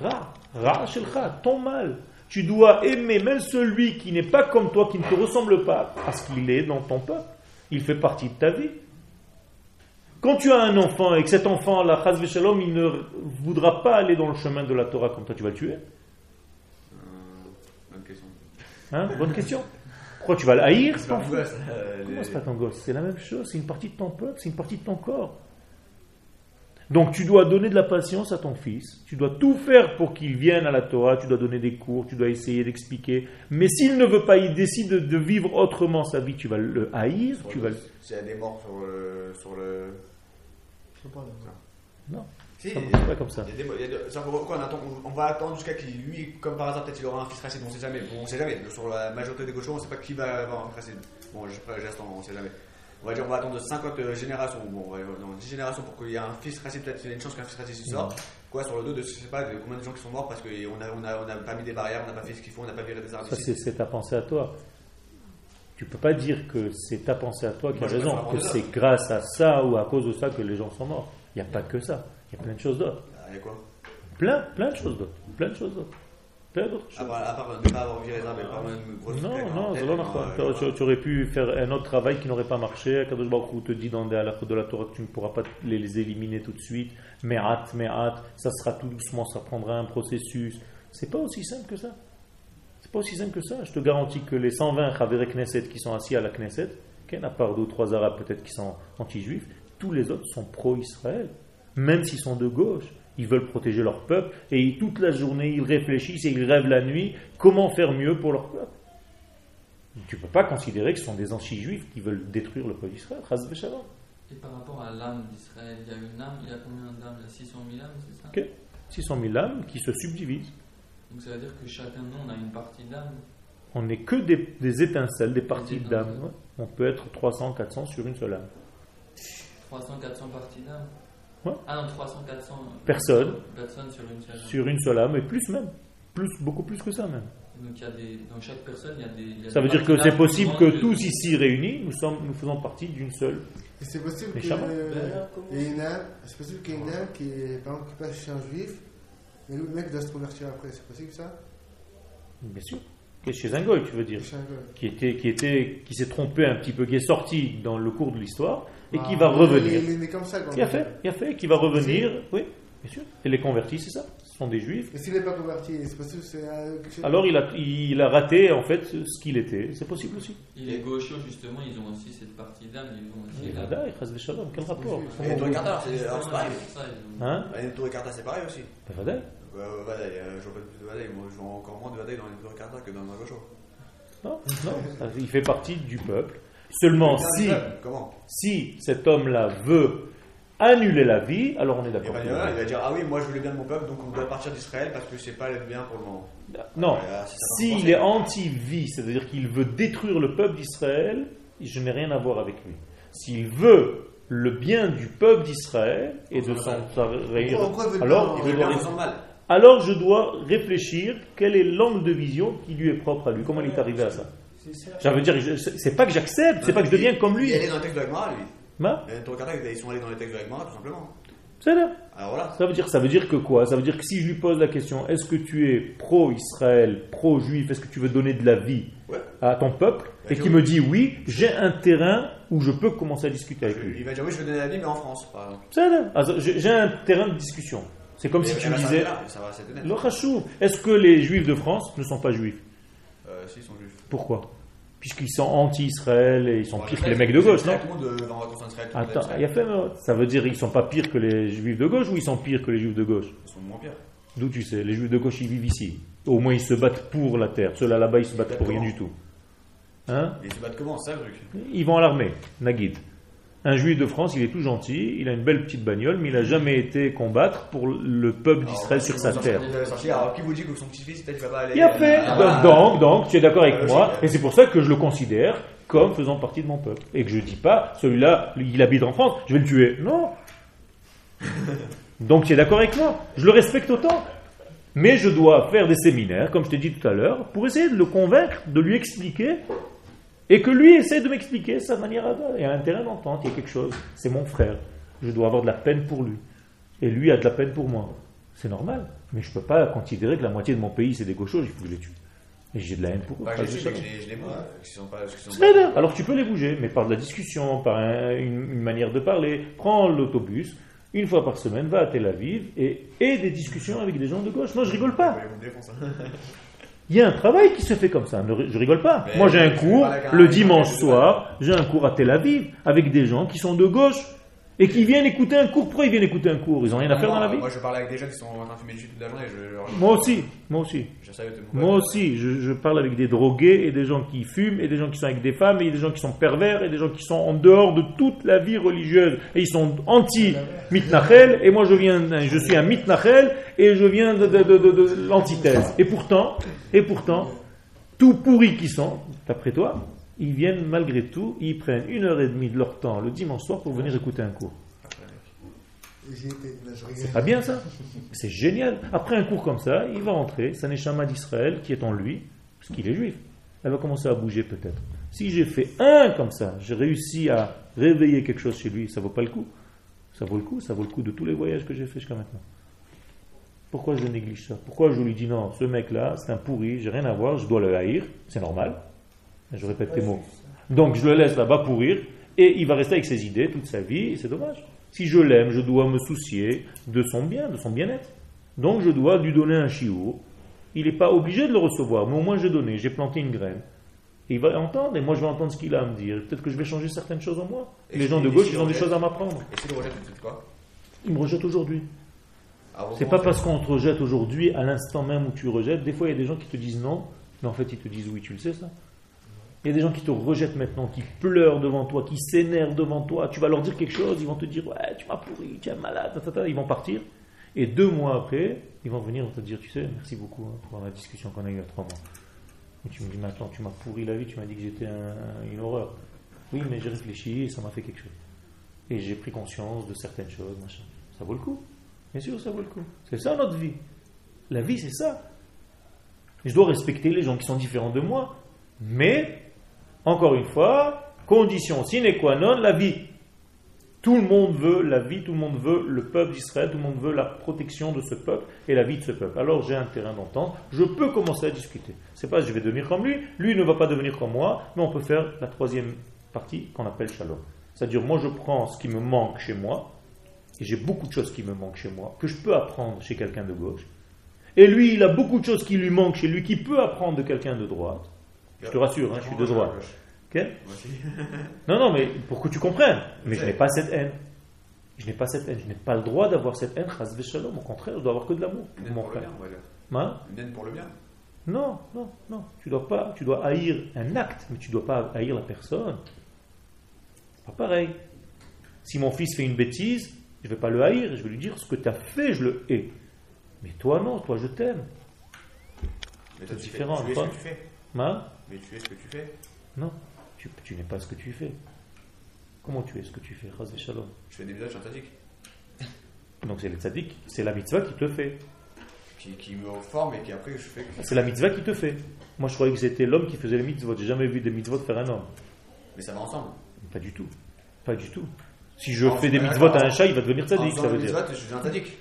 Ra, Ra, Shelcha, ton mal. Tu dois aimer même celui qui n'est pas comme toi, qui ne te ressemble pas, parce qu'il est dans ton peuple. Il fait partie de ta vie. Quand tu as un enfant et que cet enfant, la Chaz Shalom, il ne voudra pas aller dans le chemin de la Torah comme toi, tu vas le tuer Euh, Bonne question. Hein Bonne question. Pourquoi tu vas le haïr C'est ton gosse, euh, Comment les- c'est pas ton gosse C'est la même chose, c'est une partie de ton peuple, c'est une partie de ton corps. Donc tu dois donner de la patience à ton fils, tu dois tout faire pour qu'il vienne à la Torah, tu dois donner des cours, tu dois essayer d'expliquer. Mais s'il ne veut pas, il décide de, de vivre autrement sa vie, tu vas le haïr, tu vas le... S'il y a des morts sur le. Sur le... Je sais pas. Non, Il pas comme ça. il des- il on, attend- on- on va attendre jusqu'à qu'il, lui, comme par hasard, peut-être il aura un fils racine, on sait jamais. Bon, on sait jamais. Sur la majorité des gauchos, on sait pas qui va avoir un fils racine. Bon, je j'attends, on sait jamais. On va dire, on va attendre 50 générations, bon, on va non, 10 générations pour qu'il y ait un fils racine, peut-être qu'il y a une chance qu'un fils racine sorte. Quoi, sur le dos de, je sais pas, de combien de gens qui sont morts parce qu'on a, on a, on a pas mis des barrières, on n'a pas fait ce qu'il faut, on n'a pas viré des arbres. Ça, c'est ta pensée à toi. Tu peux pas dire que c'est ta pensée à toi qui a raison, que c'est grâce à ça ou à cause de ça que les gens sont morts. Il n'y a pas que ça. Il y a plein de choses d'autres. Ah, il y a quoi? Plein, plein de choses d'autres. Plein de choses d'autres. Plein d'autres à choses. part, à part ne pas avoir viré pas avoir une grosse Non, non, tête, non, euh, Tu- Tu aurais pu faire un autre travail qui n'aurait pas marché. Kadosh Baruch te dit dans des de la Torah que tu ne pourras pas les, les éliminer tout de suite. Mais hâte, mais hâte, ça sera tout doucement, ça prendra un processus. C'est pas aussi simple que ça. C'est pas aussi simple que ça. Je te garantis que les 120 Chaveré Knesset qui sont assis à la Knesset, à part deux ou trois Arabes peut-être qui sont anti-juifs, tous les autres sont pro-Israël. Même s'ils sont de gauche. Ils veulent protéger leur peuple et toute la journée ils réfléchissent et ils rêvent la nuit comment faire mieux pour leur peuple. Tu ne peux pas considérer que ce sont des anti-juifs qui veulent détruire le peuple d'Israël. Et par rapport à l'âme d'Israël, il y a une âme, il y a combien d'âmes? Il y a 600 000 âmes, c'est ça? Ok. 600 000 âmes qui se subdivisent. Donc ça veut dire que chacun de nous, on a une partie d'âme? On n'est que des, des étincelles, des parties d'âme. ouais. On peut être 300, 400 sur une seule âme. 300, 400 parties d'âme? Ouais. Ah non, 300, 400 Personnes. personnes sur une seule âme. Sur une seule âme, et plus même. Plus, beaucoup plus que ça même. Donc il y a des, dans chaque personne, il y a des. il y a Ça des veut dire que c'est possible que tous ici réunis, nous, sommes, nous faisons partie d'une seule. Et c'est possible y ait une âme, c'est possible qu'il y ait une âme qui, est, par exemple, qui passe chez un juif, mais le mec doit se convertir après, c'est possible ça? Bien sûr. Chez un goy, tu veux dire. Chez un gars. Qui, était, qui, était, qui s'est trompé un petit peu, qui est sorti dans le cours de l'histoire, et qui va revenir. Il est né comme ça. quand Il a fait, il a fait, qui va revenir, oui, bien sûr. Et les convertis, c'est ça. Ce sont des juifs. Mais s'il n'est pas converti, c'est possible que c'est. euh, Alors il a, il a raté en fait ce qu'il était. C'est possible aussi. Et les gauchos, justement, ils ont aussi cette partie d'âme. Ils vont aussi. Il reste des shalom. Quel rapport Et Torah Carta, c'est pareil. Ont- Hein Et Torah Carta, c'est pareil aussi. Vada. Ouais, ouais, Vadaï, euh, je vois pas plus de Vadaï, moi je vois encore moins de Vadaï dans les Torah Carta que dans un gaucho. Non, non, il fait partie du peuple. Seulement si, si cet homme-là veut annuler la vie, alors on est d'accord. ben, il va- dire Ah oui, moi je voulais bien de mon peuple, donc on doit partir d'Israël parce que c'est pas le bien pour le moment. Non, si s'il est anti-vie, c'est-à-dire qu'il veut détruire le peuple d'Israël, je n'ai rien à voir avec lui. S'il veut le bien du peuple d'Israël et de son alors, Il veut bien mal. alors je dois réfléchir quel est l'angle de vision qui lui est propre à lui. Comment il est arrivé à ça? Ça. Ça veut dire, je- c'est pas que j'accepte, c'est pas que je deviens comme lui. Il est allé dans le texte de Agmara, lui. Et Torah Carta, ils sont allés dans le texte de Agmara, tout simplement. C'est là. Alors voilà. Ça veut dire, ça veut dire que quoi? Ça veut dire que si je lui pose la question, est-ce que tu es pro-Israël, pro-juif, est-ce que tu veux donner de la vie Ouais. à ton peuple? Et je- qui me dit oui, j'ai un terrain où je peux commencer à discuter avec lui. Il va dire Oui, je veux donner la vie, mais en France, par exemple. C'est là. Alors, J'ai un terrain de discussion. C'est comme si Et tu me disais, est-ce que les juifs de France ne sont pas juifs? Euh, si, ils sont juifs. Pourquoi? Puisqu'ils sont anti-Israël et ils sont Bon, pires que les mecs de gauche, non? Attends, il y a fait, ça veut dire qu'ils sont pas pires que les juifs de gauche ou ils sont pires que les juifs de gauche? Ils sont moins pires. D'où tu sais Les juifs de gauche, ils vivent ici. Au moins, ils se battent pour la terre. Ceux-là, là-bas, ils se battent pour rien du tout. Hein? Ils se battent comment ça le truc? Ils vont à l'armée, Naguid. Un juif de France, il est tout gentil, il a une belle petite bagnole, mais il n'a jamais été combattre pour le peuple d'Israël sur sa terre. Alors, qui vous dit que son petit-fils, peut-être, il va pas aller. Il a fait. Ah, Donc, donc, tu es d'accord avec Euh, moi, et c'est pour ça que je le considère comme faisant partie de mon peuple. Et que je ne dis pas, celui-là, il habite en France, je vais le tuer. Non. Donc, tu es d'accord avec moi. Je le respecte autant. Mais je dois faire des séminaires, comme je t'ai dit tout à l'heure, pour essayer de le convaincre, de lui expliquer, et que lui essaie de m'expliquer sa manière à Il y a un terrain d'entente, il y a quelque chose. C'est mon frère. Je dois avoir de la peine pour lui. Et lui a de la peine pour moi. C'est normal. Mais je ne peux pas considérer que la moitié de mon pays, c'est des gauchos, il faut que je les tue. Et j'ai de la haine pour eux. Bah, sont pas. Alors tu peux les bouger, mais par de la discussion, par un- une, une manière de parler. Prends l'autobus, une fois par semaine, va à Tel Aviv et aie des discussions avec des gens de gauche. Non, je rigole pas. Il y a un travail qui se fait comme ça. Je rigole pas. Mais Moi, j'ai un cours le dimanche soir. J'ai un cours à Tel Aviv avec des gens qui sont de gauche Et qui viennent écouter un cours. Pourquoi ils viennent écouter un cours? Ils n'ont rien à faire dans la vie Moi, je parlais avec des jeunes qui sont en train de fumer du toute la journée. Moi aussi, moi aussi. Moi aussi, je, je parle avec des drogués et des gens qui fument et des gens qui sont avec des femmes et des gens qui sont pervers et des gens qui sont en dehors de toute la vie religieuse et ils sont anti-mitnachel et moi je viens, je suis un mitnachel et je viens de, de- de- de- de l'antithèse. Et pourtant, et pourtant, tout pourris qu'ils sont, d'après toi, ils viennent malgré tout, ils prennent une heure et demie de leur temps le dimanche soir pour venir écouter un cours. C'est pas bien ça? C'est génial. Après un cours comme ça, il va rentrer, c'est un échama d'Israël qui est en lui, parce qu'il est juif. Elle va commencer à bouger peut-être. Si j'ai fait un comme ça, j'ai réussi à réveiller quelque chose chez lui, ça vaut pas le coup. Ça vaut le coup, ça vaut le coup de tous les voyages que j'ai fait jusqu'à maintenant. Pourquoi je néglige ça? Pourquoi je lui dis non, ce mec-là, c'est un pourri, j'ai rien à voir, je dois le haïr, c'est normal. Je répète tes mots. Donc je le laisse là-bas pourrir, et il va rester avec ses idées toute sa vie, et c'est dommage. Si je l'aime, je dois me soucier de son bien, de son bien-être. Donc je dois lui donner un chiour. Il n'est pas obligé de le recevoir, mais au moins j'ai donné, j'ai planté une graine. Et il va entendre, et moi je vais entendre ce qu'il a à me dire. Peut-être que je vais changer certaines choses en moi. Et Les gens de gauche, ils on ont des rejette choses à m'apprendre. Et si le rejette, quoi Ils me rejettent aujourd'hui. Ah, C'est pas parce qu'on te rejette aujourd'hui, à l'instant même où tu rejettes. Des fois, il y a des gens qui te disent non, mais en fait, ils te disent oui, tu le sais ça. Il y a des gens qui te rejettent maintenant, qui pleurent devant toi, qui s'énervent devant toi. Tu vas leur dire quelque chose, ils vont te dire ouais, tu m'as pourri, tu es malade, ils vont partir. Et deux mois après, ils vont venir te dire tu sais, merci beaucoup hein, pour la discussion qu'on a eue il y a trois mois. Et tu me dis maintenant, tu m'as pourri la vie, tu m'as dit que j'étais un- une horreur. Oui, mais j'ai réfléchi et ça m'a fait quelque chose. Et j'ai pris conscience de certaines choses, machin. Ça vaut le coup. Bien sûr, ça vaut le coup. C'est ça notre vie. La vie, c'est ça. Je dois respecter les gens qui sont différents de moi. Mais, encore une fois, condition sine qua non, la vie. Tout le monde veut la vie, tout le monde veut le peuple d'Israël, tout le monde veut la protection de ce peuple et la vie de ce peuple. Alors j'ai un terrain d'entente, je peux commencer à discuter. C'est pas je vais devenir comme lui, lui ne va pas devenir comme moi, mais on peut faire la troisième partie qu'on appelle shalom. C'est-à-dire moi je prends ce qui me manque chez moi, et j'ai beaucoup de choses qui me manquent chez moi, que je peux apprendre chez quelqu'un de gauche. Et lui, il a beaucoup de choses qui lui manquent chez lui, qui peut apprendre de quelqu'un de droite. Je te rassure, hein, je suis de droite. Ok Moi aussi. non, non, mais pour que tu comprennes. Mais je n'ai pas cette haine. Je n'ai pas cette haine. Je n'ai pas le droit d'avoir cette haine. Au contraire, je dois avoir que de l'amour mon frère. Hein Une haine pour le bien. Non, non, non. Tu dois pas. Tu dois haïr un acte, mais tu dois pas haïr la personne. C'est pas pareil. Si mon fils fait une bêtise, je vais pas le haïr. Je vais lui dire ce que tu as fait, je le hais. Mais toi non, toi je t'aime. C'est tu fais- différent, Tu es ce que tu fais. Hein Mais tu es ce que tu fais. Non, tu, tu n'es pas ce que tu fais. Comment tu es ce que tu fais? Je fais des suis un. Donc c'est le tzaddik, c'est la mitzvah qui te fait. Qui, qui me forme et qui après je fais. C'est la mitzvah qui te fait. Moi, je croyais que c'était l'homme qui faisait les mitzvot. J'ai jamais vu des mitzvot faire un homme. Mais ça va ensemble. Pas du tout. Pas du tout. Si je Non, fais des mitzvot à un chat, il va devenir En tzaddik, ça veut dire. mitzvot, je suis un sadique.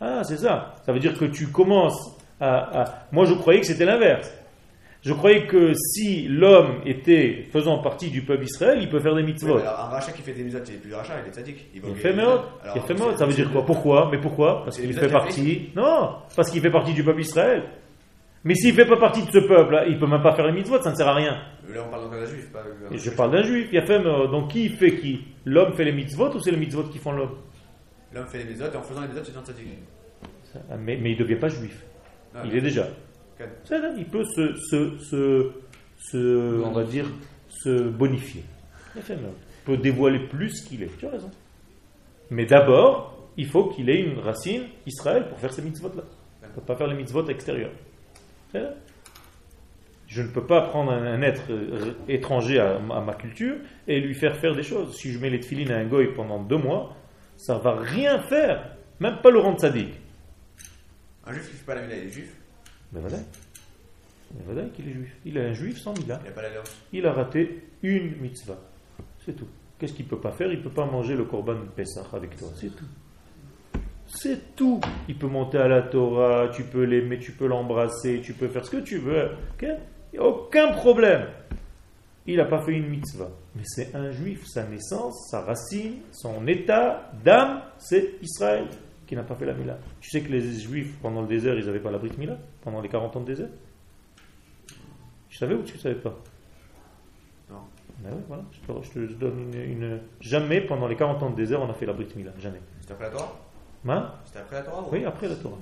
Ah, c'est ça. Ça veut dire que tu commences à. à- Moi, je croyais que c'était l'inverse. Je croyais que si l'homme était faisant partie du peuple Israël, il peut faire des Oui, mitzvot. mais alors, un rachat qui fait des mitzvot, il est plus rachat, il est sadique. Il Il fait. Alors, Il fait méot. Ça veut dire quoi Pourquoi Mais pourquoi Parce qu'il fait partie. Non Parce qu'il fait partie du peuple Israël. Mais s'il fait pas partie de ce peuple, il peut même pas faire les mitzvot, ça ne sert à rien. Là, on parle d'un juif, pas. Je parle d'un juif. Il y a fait, euh, donc qui fait qui L'homme fait les mitzvot ou c'est les mitzvot qui font l'homme L'homme fait les mitzvot et en faisant les mitzvot, sadique. Ça, mais, mais il ne devient pas juif. Ah, il est déjà. Ok. C'est là, il peut se, se, se, se- on va dire, se bonifier. Il peut dévoiler plus qu'il est. Tu as raison. Mais d'abord, il faut qu'il ait une racine Israël pour faire ces mitzvot-là. Il ne peut pas faire les mitzvot extérieurs. Je ne peux pas prendre un, être euh, étranger à, ma culture et lui faire faire des choses. Si je mets les tefilines à un goy pendant deux mois, ça va rien faire. Même pas le rendre sadique. Un juif qui fait pas la mila, il est Mais voilà. Mais voilà qu'il est juif. Il est un juif sans mila. Il. Il a raté une mitzvah. C'est tout. Qu'est-ce qu'il ne peut pas faire? Il ne peut pas manger le korban Pessah avec toi. C'est tout. C'est tout. Il peut monter à la Torah, tu peux l'aimer, tu peux l'embrasser, tu peux faire ce que tu veux. Il n'y a aucun problème. Il n'a pas fait une mitzvah. Mais c'est un juif. Sa naissance, sa racine, son état d'âme, c'est Israël qui n'a pas fait la Mila. Tu sais que les juifs, pendant le désert, ils n'avaient pas la Brit Mila? Pendant les 40 ans de désert? Tu savais ou tu ne savais pas? Non. Ben oui, voilà, je te, je te- je donne une, une- Jamais pendant les 40 ans de désert on a fait la Brit Mila. Jamais. C'était après la Torah? Hein? C'était après la Torah ou- Oui, après la Torah.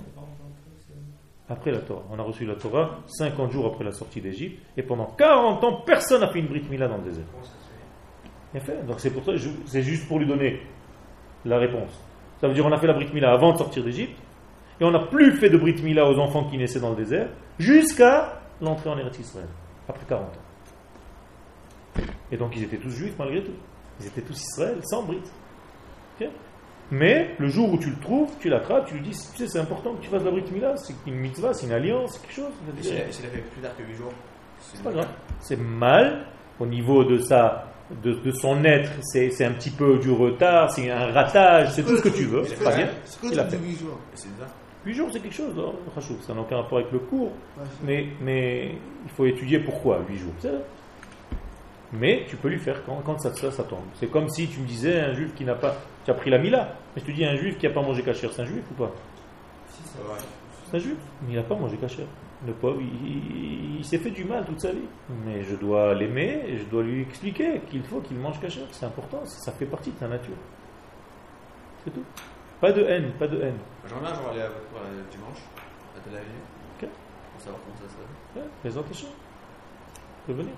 Après la Torah. On a reçu la Torah 50 jours après la sortie d'Égypte. Et pendant 40 ans, personne n'a fait une Brit Mila dans le désert. Bien fait? Donc c'est pour ça, c'est juste pour lui donner la réponse. Ça veut dire on a fait la Brit Mila avant de sortir d'Égypte. Et on n'a plus fait de Brit Mila aux enfants qui naissaient dans le désert jusqu'à l'entrée en Eretz Israël. Après 40 ans. Et donc ils étaient tous juifs malgré tout. Ils étaient tous Israël sans Brit. Mais le jour où tu le trouves, tu l'attrapes, tu lui dis, tu sais, c'est important que tu fasses la Brit Mila, c'est une mitzvah, c'est une alliance, c'est quelque chose. A fait plus tard que 8 jours c'est pas grave. C'est mal au niveau de sa, de, de son être. C'est c'est un petit peu du retard, c'est un ratage, c'est tout ce que tu veux. C'est pas bien. C'est quoi Il a fait. truc de 8 jours c'est ça 8 jours, c'est quelque chose, Ça n'a aucun rapport avec le cours. Mais, mais il faut étudier pourquoi 8 jours. Mais tu peux lui faire quand, quand ça, ça, ça tombe. C'est comme si tu me disais un juif qui n'a pas. Tu as pris la Mila. Mais je te dis un juif qui n'a pas mangé cachère, c'est un juif ou pas? C'est un juif. Mais il n'a pas mangé cachère. Le pauvre, il, il- il s'est fait du mal toute sa vie. Mais je dois l'aimer et je dois lui expliquer qu'il faut qu'il mange cachère. C'est important, ça, fait partie de ta nature. C'est tout. Pas de haine, pas de haine. J'aimerais bien genre, aller à votre euh, dimanche, à Tel Aviv. Ok. Pour savoir comment ça se passe. Ouais, peux venir.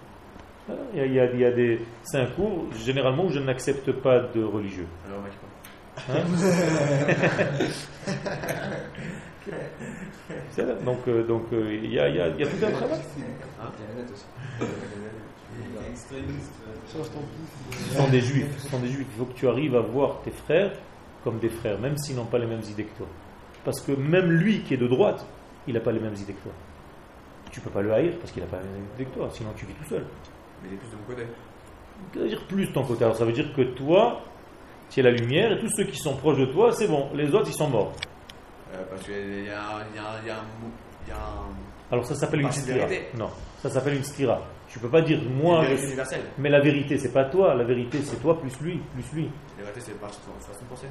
Voilà. Il y a, il y a- il y a des. C'est un cours, généralement, où je n'accepte pas de religieux. Alors, mec, quoi. Hein? Donc, euh, donc euh, il y, a, il y a- y a tout un travail. Extrémiste. Change ton pouce. Ce sont des juifs. Ce sont des juifs. Il faut que tu arrives à voir tes frères comme des frères, même s'ils n'ont pas les mêmes idées que toi. Parce que même lui qui est de droite, il n'a pas les mêmes idées que toi. Tu peux pas le haïr parce qu'il n'a pas les mêmes idées que toi, sinon tu vis tout seul. Mais il est plus de mon côté. Ça veut dire plus de ton côté. Alors ça veut dire que toi, tu es la lumière et tous ceux qui sont proches de toi, c'est bon. Les autres, ils sont morts. Euh, parce qu'il y a un. Il y a un. Il y a un. mou- il y a un- Alors ça s'appelle une stira. Non, ça s'appelle une stira. Tu peux pas dire moi, une je vérité suis- universelle. mais la vérité c'est pas toi. La vérité c'est toi plus lui, plus lui. La vérité, c'est par façon de penser.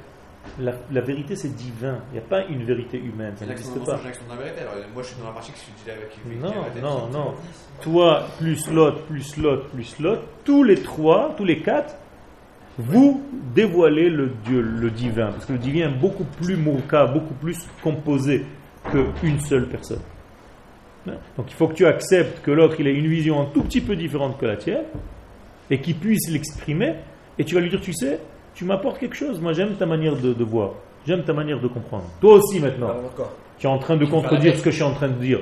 La, la vérité c'est divin. Il n'y a pas une vérité humaine. Ça n'existe pas. mensonge, l'action de la vérité. Alors, moi, je suis dans la partie qui suis dit avec qui Non, la vérité. non, non. Toi, plus l'autre, plus l'autre, plus l'autre, tous les trois, tous les quatre, vous dévoilez le Dieu, le divin. Parce que le divin est beaucoup plus mourka, beaucoup plus composé qu'une seule personne. Hein? Donc il faut que tu acceptes que l'autre, il a une vision un tout petit peu différente que la tienne, et qu'il puisse l'exprimer, et tu vas lui dire, tu sais, tu m'apportes quelque chose, moi j'aime ta manière de, de voir, j'aime ta manière de comprendre. Toi aussi maintenant. Corps. Tu es en train de contredire ce que je suis en train de dire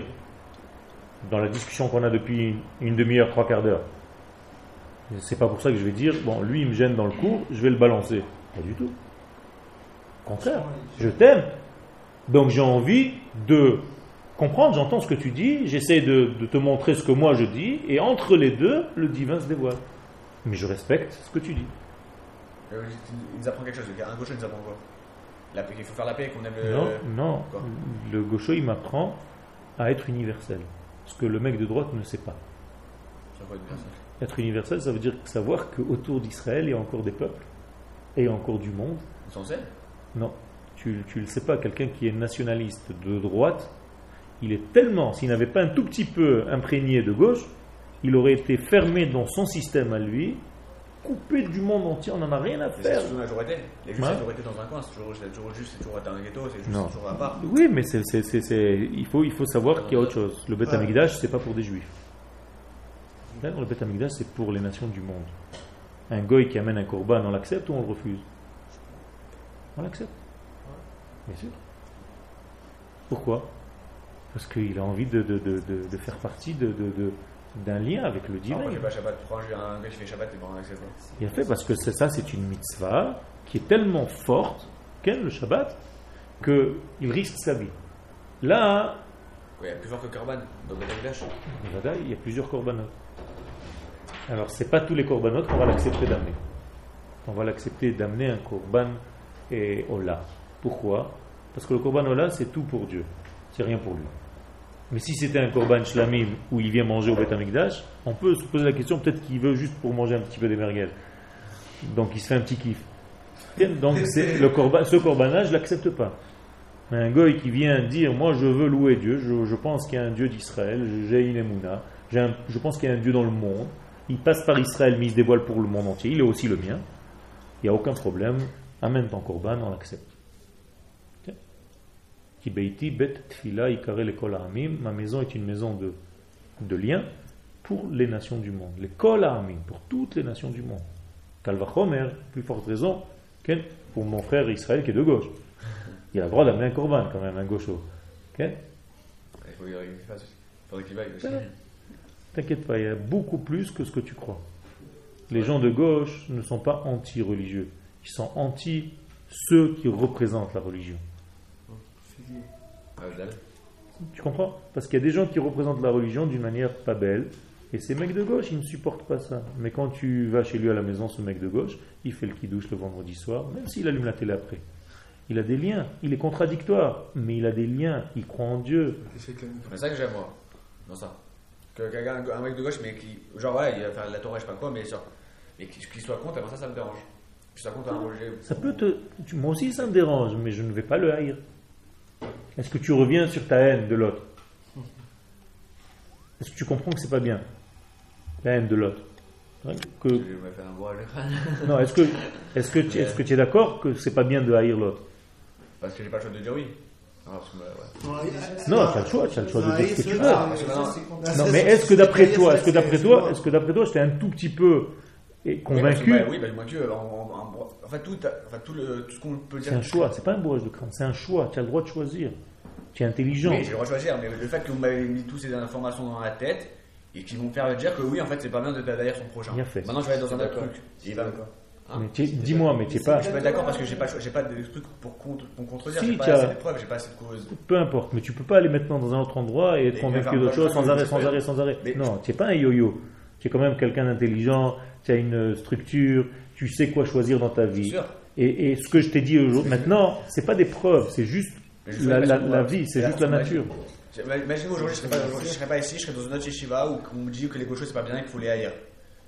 dans la discussion qu'on a depuis une demi-heure, trois quarts d'heure. C'est pas pour ça que je vais dire, bon, lui il me gêne dans le cours, je vais le balancer. Pas du tout. Au contraire, je t'aime. Donc j'ai envie de comprendre, j'entends ce que tu dis, j'essaie de, de te montrer ce que moi je dis, et entre les deux, le divin se dévoile. Mais je respecte ce que tu dis. Euh, Il nous apprend quelque chose. Un gaucho, il nous apprend quoi? La paix, Il faut faire la paix, qu'on aime le. Non, non. Quoi? Le gaucho, il m'apprend à être universel. Ce que le mec de droite ne sait pas. C'est quoi universel Être universel, ça veut dire savoir qu'autour d'Israël, il y a encore des peuples et il y a encore du monde. Seuls? Non, tu ne le sais pas. Quelqu'un qui est nationaliste de droite, il est tellement, s'il n'avait pas un tout petit peu imprégné de gauche, il aurait été fermé dans son système à lui, coupé du monde entier, on n'en a rien à Mais c'est faire. toujours la majorité. Les juifs, Ouais. c'est toujours été dans un coin. C'est toujours, juste, c'est toujours été un ghetto, c'est juste Non. c'est toujours à part. Oui, mais c'est, c'est- c'est- c'est- il, faut, il faut savoir qu'il y a autre chose. Le Beth Ouais. Amikdash, c'est pas pour des juifs. Là, Le Beth c'est pour les nations du monde. Un goy qui amène un korban, on l'accepte ou on le refuse? On l'accepte. Bien sûr. Pourquoi? Parce qu'il a envie de, de- de- de- faire partie de- d'un lien avec le divin. J'ai pas Shabbat. Prends un gars qui fait Shabbat, et bon, on accepte pas. Il a fait parce que c'est ça, c'est une mitzvah qui est tellement forte, qu'elle, le Shabbat, qu'il risque sa vie. Là, Ouais, plus fort que Korban, dans le il y a plusieurs corbanotes. Alors, c'est pas tous les corbanotes qu'on va l'accepter d'amener. On va l'accepter d'amener un korban et Ola. Pourquoi? Parce que le korban Ola, c'est tout pour Dieu. C'est rien pour lui. Mais si c'était un korban shlamim où il vient manger au Beth on peut se poser la question, peut-être qu'il veut juste pour manger un petit peu des merguez. Donc il se fait un petit kiff. Donc le korban, ce korban-là, je l'accepte pas. Mais un goy qui vient dire Moi je veux louer Dieu, je, je pense qu'il y a un Dieu d'Israël, j'ai une émouna, j'ai un- je pense qu'il y a un Dieu dans le monde, il passe par Israël, mais il se dévoile pour le monde entier, il est aussi le mien. Il n'y a aucun problème. Amène ton korban, on l'accepte. Ma maison est une maison de, de lien pour les nations du monde. Les kol ha'amim, pour toutes les nations du monde. Kalvachomer, plus forte raison, pour mon frère Israël qui est de gauche. Il a le droit d'amener un korban quand même, un gaucho. Il faut qu'il fasse. Il faudrait qu'il vaille aussi. T'inquiète pas, il y a beaucoup plus que ce que tu crois. Les gens de gauche ne sont pas anti-religieux. Ils sont anti ceux qui représentent la religion. Tu comprends? Parce qu'il y a des gens qui représentent la religion d'une manière pas belle. Et ces mecs de gauche, ils ne supportent pas ça. Mais quand tu vas chez lui à la maison, ce mec de gauche, il fait le qui-douche le vendredi soir, même s'il allume la télé après. Il a des liens. Il est contradictoire, mais il a des liens. Il croit en Dieu. C'est ça que j'aime moi. Dans ça. Que quelqu'un, un mec de gauche, mais qui. Genre, ouais, il va faire la Torah, je sais pas quoi, mais. Mais qu'il soit contre, avant ça, ça me dérange. Qu'il soit contre un religieux. Ça peut te. tu- moi aussi, ça me dérange, mais je ne vais pas le haïr. Est-ce que tu reviens sur ta haine de l'autre? Est-ce que tu comprends que c'est pas bien La haine de l'autre? Que. Non, est-ce que, est-ce que, tu- est-ce que tu es d'accord que c'est pas bien de haïr l'autre? Parce que j'ai pas le choix de dire oui. Non, tu as le choix, tu as le choix de dire ce que tu veux. Ah, Non, mais est-ce que d'après toi, est-ce que d'après toi, est-ce que d'après toi, j'étais un tout petit peu Oui, convaincu bah, Oui, bah, moi, que, en, en, en, en fait, tout, enfin, tout, le, tout ce qu'on peut dire. C'est un choix, c'est pas un bourrage de crâne, c'est un choix. Tu as le droit de choisir. Tu es intelligent. Oui, j'ai le droit de choisir, mais le fait que vous m'avez mis toutes ces informations dans la tête et qui vont faire dire que oui, en fait, c'est pas bien de d'ailleurs son prochain. Bien fait. Maintenant, je vais être dans un autre truc. Hein Dis-moi, mais tu es pas. Je suis pas d'accord parce que j'ai pas, j'ai pas de trucs pour, contre, pour contredire. Si, j'ai pas as- assez de preuves, j'ai pas assez de causes. Peu importe, mais tu peux pas aller maintenant dans un autre endroit et être convaincu d'autre chose sans arrêt, sans arrêt, sans arrêt. Mais- Non, tu n'es pas un yo-yo. Tu es quand même quelqu'un d'intelligent, tu as une structure, tu sais quoi choisir dans ta vie. Et, et ce que je t'ai dit aujourd'hui, maintenant, c'est pas des preuves, c'est juste la, vie, c'est juste la nature. Imagine- aujourd'hui, je serais pas, je serais pas ici, je serais dans une autre yeshiva où on me dit que les gauchos c'est pas bien et qu'il faut les haïr.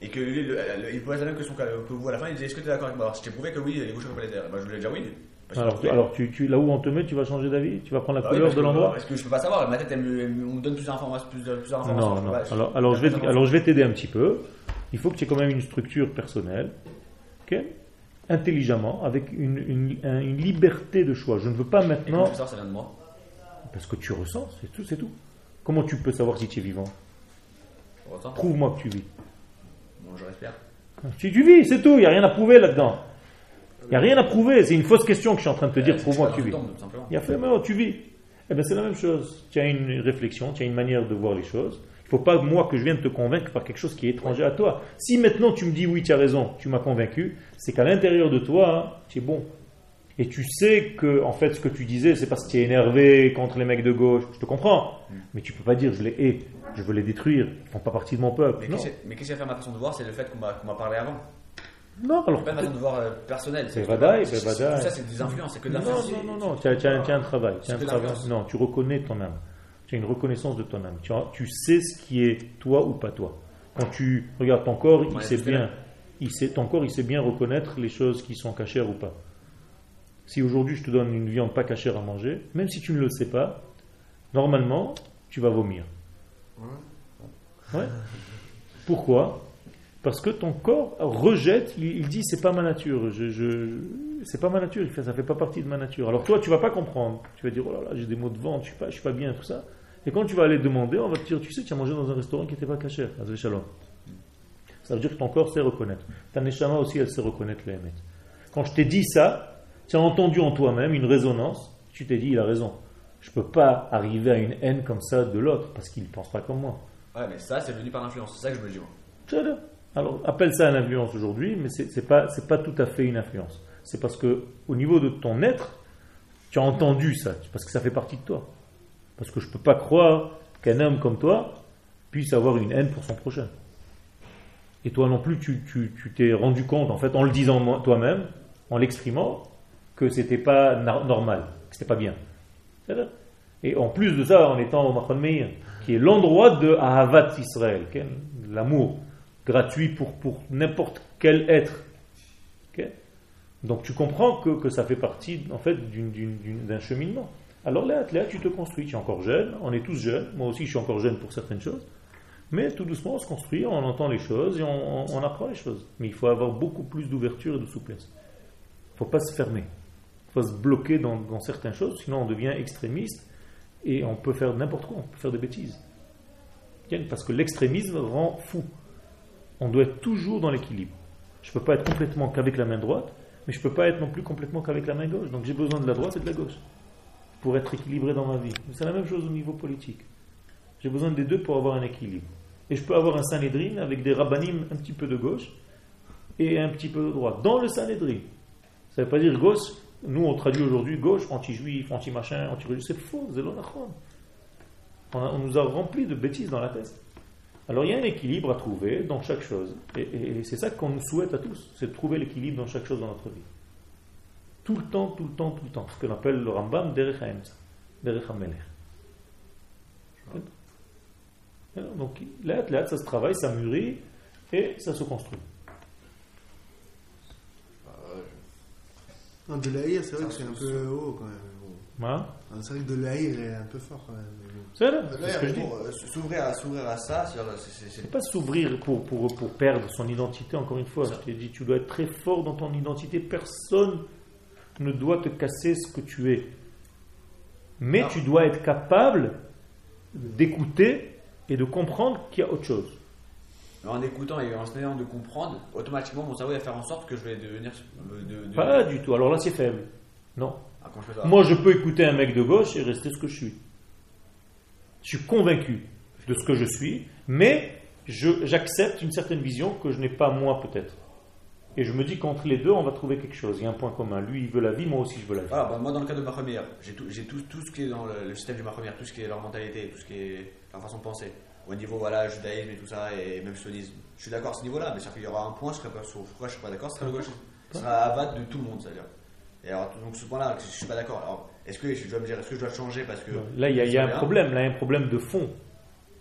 Et que lui, le- le- il pose la même question que vous à la fin, il dit Est-ce que tu es d'accord avec moi? Alors, si tu prouvé que oui, les ne faut pas les haïr, bah, je voulais dire oui. Alors, tu- alors tu, tu- là où on te met, tu vas changer d'avis? Tu vas prendre la oui, couleur de l'endroit? Parce que je peux pas savoir, ma tête, elle elle on me donne plus d'informations. Plus, plus Non, non. pas- je- Alors, alors, je vais, alors je vais t'aider un petit peu. Il faut que tu aies quand même une structure personnelle, ok? Intelligemment, avec une, une- un- une liberté de choix. Je ne veux pas maintenant, ça, ça vient de moi parce que tu ressens, c'est tout, c'est tout. Comment tu peux savoir si tu es vivant? Prouve-moi que tu vis. Bon, je respire. Tu, tu vis, c'est tout, il n'y a rien à prouver là-dedans. Il n'y a rien à prouver, c'est une fausse question que je suis en train de te dire, Euh, prouve-moi que tu vis. Il y a fait, mais oh, tu vis. Eh bien, c'est la même chose. Tu as une réflexion, tu as une manière de voir les choses. Il ne faut pas, moi, que je vienne te convaincre par quelque chose qui est étranger à toi. Si maintenant tu me dis oui, tu as raison, tu m'as convaincu, c'est qu'à l'intérieur de toi, hein, tu es bon. Et tu sais que, en fait, ce que tu disais, c'est parce que tu es énervé contre les mecs de gauche. Je te comprends. Mm. Mais tu peux pas dire je les hais, je veux les détruire. Ils ne font pas partie de mon peuple. Mais Non. qu'est-ce qui va faire ma façon de voir C'est le fait qu'on m'a qu'on m'a parlé avant. non, alors. C'est pas une façon de voir euh, personnelle. C'est vadaï, c'est. Tout ça, c'est des influences, c'est que de Non, l'influence. non, non, non, tu as, tu as- tu as un travail. tu as un travail. l'influence. Non, tu reconnais ton âme. Tu as une reconnaissance de ton âme. Tu, as- tu sais ce qui est toi ou pas toi. Quand tu regardes ton corps, il Ouais, sait bien. Il sait, ton corps, il sait bien reconnaître les choses qui sont cachères ou pas. Si aujourd'hui je te donne une viande pas cachère à manger, même si tu ne le sais pas, normalement, tu vas vomir. Pourquoi? Parce que ton corps rejette, il, dit c'est pas ma nature, c'est pas ma nature, ça fait pas partie de ma nature. Alors toi tu vas pas comprendre, tu vas dire oh là là j'ai des maux de ventre, je suis pas, suis pas bien tout ça. Et quand tu vas aller demander, on va te dire tu sais tu as mangé dans un restaurant qui n'était pas caché. Ça veut dire que ton corps sait reconnaître. Ta neshama aussi elle sait reconnaître les. Quand je t'ai dit ça, tu as entendu en toi-même une résonance, tu t'es dit il a raison. Je peux pas arriver à une haine comme ça de l'autre parce qu'il ne pense pas comme moi. Ouais, mais ça, c'est venu par l'influence. C'est ça que je me dis, moi. Alors, appelle ça une influence aujourd'hui, mais c'est n'est pas, pas tout à fait une influence. C'est parce que, au niveau de ton être, tu as entendu ça, parce que ça fait partie de toi. Parce que je ne peux pas croire qu'un homme comme toi puisse avoir une haine pour son prochain. Et toi non plus, tu tu- tu t'es rendu compte, en fait, en le disant toi-même, en l'exprimant, que c'était pas normal, que c'était pas bien. Et en plus de ça, en étant au Machon Meir, qui est l'endroit de Ahavat Israël, l'amour gratuit pour, pour n'importe quel être. Donc tu comprends que, que ça fait partie en fait d'un cheminement. Alors là, là, tu te construis, tu es encore jeune, on est tous jeunes, moi aussi je suis encore jeune pour certaines choses, Mais tout doucement, on se construit, on entend les choses et on- on apprend les choses. Mais il faut avoir beaucoup plus d'ouverture et de souplesse. Il ne faut pas se fermer. Faut se bloquer dans, dans certaines choses, sinon on devient extrémiste et on peut faire n'importe quoi, on peut faire des bêtises. Parce que l'extrémisme rend fou. On doit être toujours dans l'équilibre. Je ne peux pas être complètement qu'avec la main droite, mais je ne peux pas être non plus complètement qu'avec la main gauche. Donc j'ai besoin de la droite et de la gauche pour être équilibré dans ma vie. C'est la même chose au niveau politique. J'ai besoin des deux pour avoir un équilibre. Et je peux avoir un Sanhedrin avec des rabbinim un petit peu de gauche et un petit peu de droite. Dans le Sanhedrin. Ça ne veut pas dire gauche. Nous, on traduit aujourd'hui gauche, anti-juif, anti-machin, anti-religieux. C'est faux. On, a- on nous a rempli de bêtises dans la tête. Alors il y a un équilibre à trouver dans chaque chose. Et, et- et c'est ça qu'on nous souhaite à tous, c'est de trouver l'équilibre dans chaque chose dans notre vie. Tout le temps, tout le temps, tout le temps. Ce qu'on appelle le Rambam, Derech Derech Donc là, là, ça se travaille, ça mûrit et ça se construit. Non, de l'haïr, c'est vrai que c'est un peu haut quand même. Non, C'est vrai que de l'haïr est un peu fort quand même. C'est là, c'est ce que je dis. Pour euh, s'ouvrir à, s'ouvrir à ça, c'est-à-dire, c'est- c'est- c'est- C'est pas s'ouvrir pour, pour, pour perdre son identité, encore une fois. Je t'ai dit, tu dois être très fort dans ton identité. Personne ne doit te casser ce que tu es. Mais Non. tu dois être capable d'écouter et de comprendre qu'il y a autre chose. En écoutant et en essayant de comprendre, automatiquement mon cerveau va faire en sorte que je vais devenir. euh, De, de- Pas du tout. Alors là, c'est faible. Non. Ah, je ça. Moi, je peux écouter un mec de gauche et rester ce que je suis. Je suis convaincu de ce que je suis, mais j'accepte une certaine vision que je n'ai pas moi peut-être. Et je me dis qu'entre les deux, on va trouver quelque chose. Il y a un point commun. Lui, il veut la vie, moi aussi, je veux la vie. Voilà, bah, moi dans le cas de ma première, j'ai tout, tout, tout ce qui est dans le, le système de ma première, tout ce qui est leur mentalité, tout ce qui est leur façon de penser. Au niveau voilà, judaïsme et tout ça, et même sionisme. Je suis d'accord à ce niveau-là, mais c'est qu'il y aura un point, je serais pas sur pourquoi je serais pas d'accord, ce sera le gauche. Ce sera avat de tout le monde, c'est-à-dire. Et alors, donc ce point-là, je suis pas d'accord. Alors, est-ce que je dois me dire, est-ce que je dois changer parce que. Là, il y a, il y a un problème. Là, il y a un problème de fond.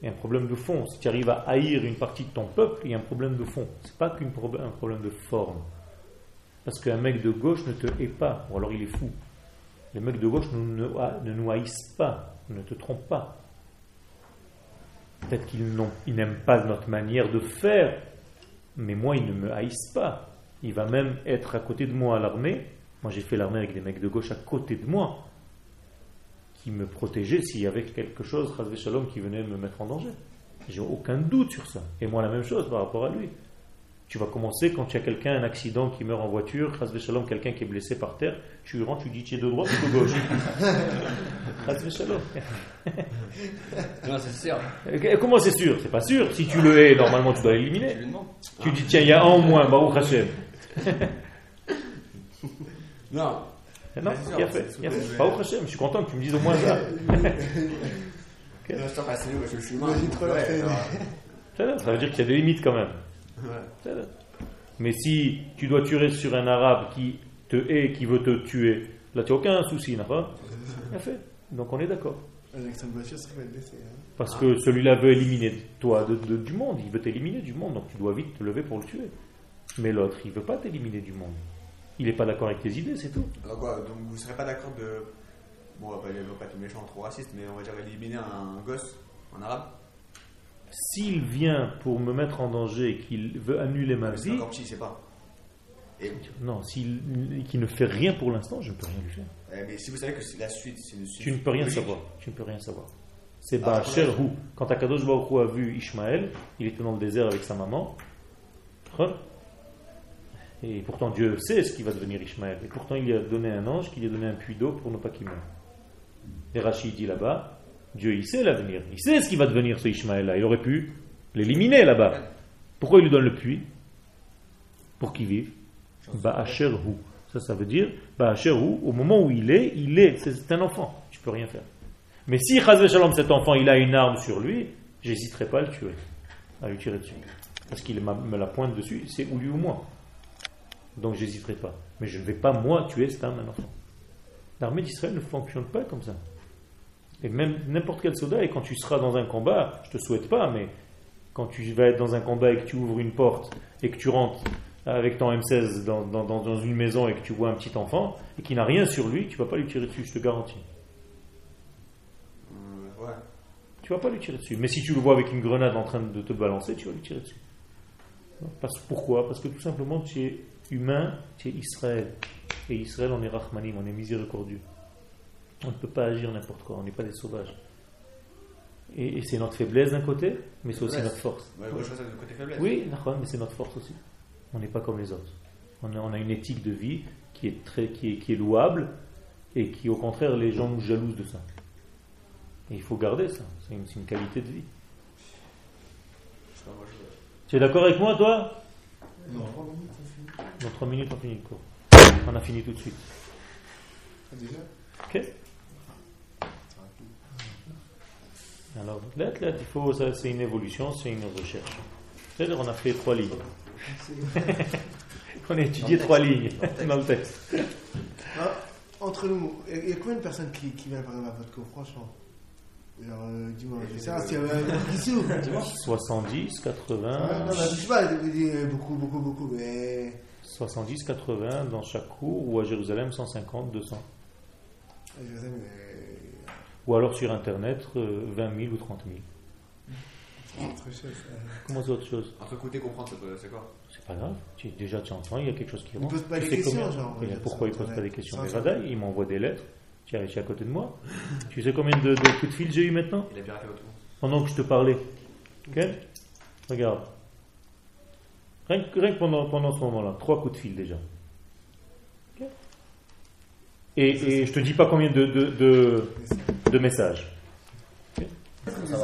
Il y a un problème de fond. Si tu arrives à haïr une partie de ton peuple, il y a un problème de fond. C'est pas qu'un problème, un problème de forme. Parce qu'un mec de gauche ne te hait pas, ou alors il est fou. Les mecs de gauche ne, ne, ne nous haïssent pas, ne te trompent pas. Peut-être qu'ils n'aiment pas notre manière de faire, mais moi, ils ne me haïssent pas. Il va même être à côté de moi à l'armée. Moi, j'ai fait l'armée avec des mecs de gauche à côté de moi qui me protégeaient s'il y avait quelque chose, Shalom, qui venait me mettre en danger. J'ai aucun doute sur ça. Et moi, la même chose par rapport à lui. Tu vas commencer quand il y a quelqu'un, un accident qui meurt en voiture, quelqu'un qui est blessé par terre, tu rentres, tu dis tu es de droite ou de gauche? Non, c'est sûr. Et Comment c'est sûr? C'est pas sûr. Si tu le hais, normalement tu dois l'éliminer. Tu dis tiens, il y a un en moins, Baruch Hashem. Non, Non, C'est sûr, bien fait. Baruch Hashem, je suis content que tu me dises au moins ça. ça veut dire qu'il y a des limites quand même. Ouais. Mais si tu dois tuer sur un arabe qui te hait, qui veut te tuer, là tu n'as aucun souci, n'est-ce pas Bien fait. Donc on est d'accord. Hein. Parce que celui-là veut éliminer toi de- de- du monde, il veut t'éliminer du monde, donc tu dois vite te lever pour le tuer. Mais l'autre, il ne veut pas t'éliminer du monde. Il n'est pas d'accord avec tes idées, c'est tout. alors quoi, donc vous serez pas d'accord de. Bon, on va pas, on va pas être méchant, trop raciste, mais on va dire éliminer un gosse, un arabe. S'il vient pour me mettre en danger et qu'il veut annuler ma vie, encore petit, c'est pas. Et, non, s'il qu'il ne fait rien pour l'instant, je ne peux rien lui faire. eh, mais si vous savez que c'est la suite, c'est. Tu ne peux rien logique. savoir. Tu ne peux rien savoir. C'est Ah, Hu. Quand Akadosh Baruch Hu a vu Ishmaël, il était dans le désert avec sa maman. Hein? Et pourtant Dieu sait ce qui va devenir Ishmaël. Et pourtant il lui a donné un ange qui lui a donné un puits d'eau pour ne pas qu'il meure. Et Rachid dit là-bas, Dieu il sait l'avenir. Il sait ce qui va devenir ce Ishmaël-là. Il aurait pu l'éliminer là-bas. Pourquoi il lui donne le puits? Pour qu'il vive. Ba'asher Hu. Ça, ça veut dire, Ba'asher Hu, au moment où il est, il est. C'est un enfant. Tu peux rien faire. Mais si, Chaz Shalom, cet enfant, il a une arme sur lui, j'hésiterai pas à le tuer, à lui tirer dessus. Parce qu'il me la pointe dessus, c'est ou lui ou moi. Donc j'hésiterai pas. Mais je ne vais pas, moi, tuer cet homme, un enfant. L'armée d'Israël ne fonctionne pas comme ça. Et même n'importe quel soldat, et quand tu seras dans un combat, je te souhaite pas, mais quand tu vas être dans un combat et que tu ouvres une porte et que tu rentres avec ton M16 dans, dans- dans- dans une maison et que tu vois un petit enfant et qui n'a rien sur lui, tu vas pas lui tirer dessus, je te garantis. Euh, ouais. Tu Tu vas pas lui tirer dessus. Mais si tu le vois avec une grenade en train de te balancer, tu vas lui tirer dessus. Parce, pourquoi? Parce que tout simplement, tu es humain, tu es Israël. Et Israël, on est Rahmanim, on est miséricordieux. On ne peut pas agir n'importe quoi, on n'est pas des sauvages. Et, et c'est notre faiblesse d'un côté, mais c'est aussi notre force. Ouais, moi, je vois ça du côté faiblesse. Oui, mais c'est notre force aussi. On n'est pas comme les autres. On a, on a une éthique de vie qui est, très, qui, est, qui est louable et qui, au contraire, les gens nous jalousent de ça. Et il faut garder ça. C'est une, qualité de vie. Tu es d'accord avec moi, toi? Non. Dans 3 minutes, on finit le cours. On a fini tout de suite. Ah, déjà? Ok Alors, là, là, il faut, ça, c'est une évolution, c'est une recherche. C'est-à-dire, on a fait trois lignes. on a étudié trois lignes dans le texte. Ah, Entre nous, il y a combien de personnes qui, qui viennent par exemple à votre cours, franchement? Genre, euh, dis-moi, je sais pas s'il y avait un qui s'ouvre. 70, 80, Non, mais je sais pas, je dis beaucoup, beaucoup, beaucoup, mais. 70, 80 dans chaque cours, ou à Jérusalem 150, 200. Je sais, mais. Ou alors sur Internet, euh, 20 000 ou 30 000. C'est autre chose. ça. Comment c'est autre chose? Entre écouter et comprendre, c'est- quoi? C'est pas grave. Tu- déjà, tu entends, il y a quelque chose qui Ils rentre. posent pas des questions, combien- genre, Et dire Pourquoi ils posent pas des questions Sans Mais ça. Radaï, il m'envoie des lettres. Tu es à côté de moi. Tu sais combien de, de coups de fil j'ai eu maintenant? Il a piraté votre pendant que je te parlais. Ok? Regarde. Rien que, rien que pendant, pendant ce moment-là, trois coups de fil déjà et, et je te dis pas combien de, messages.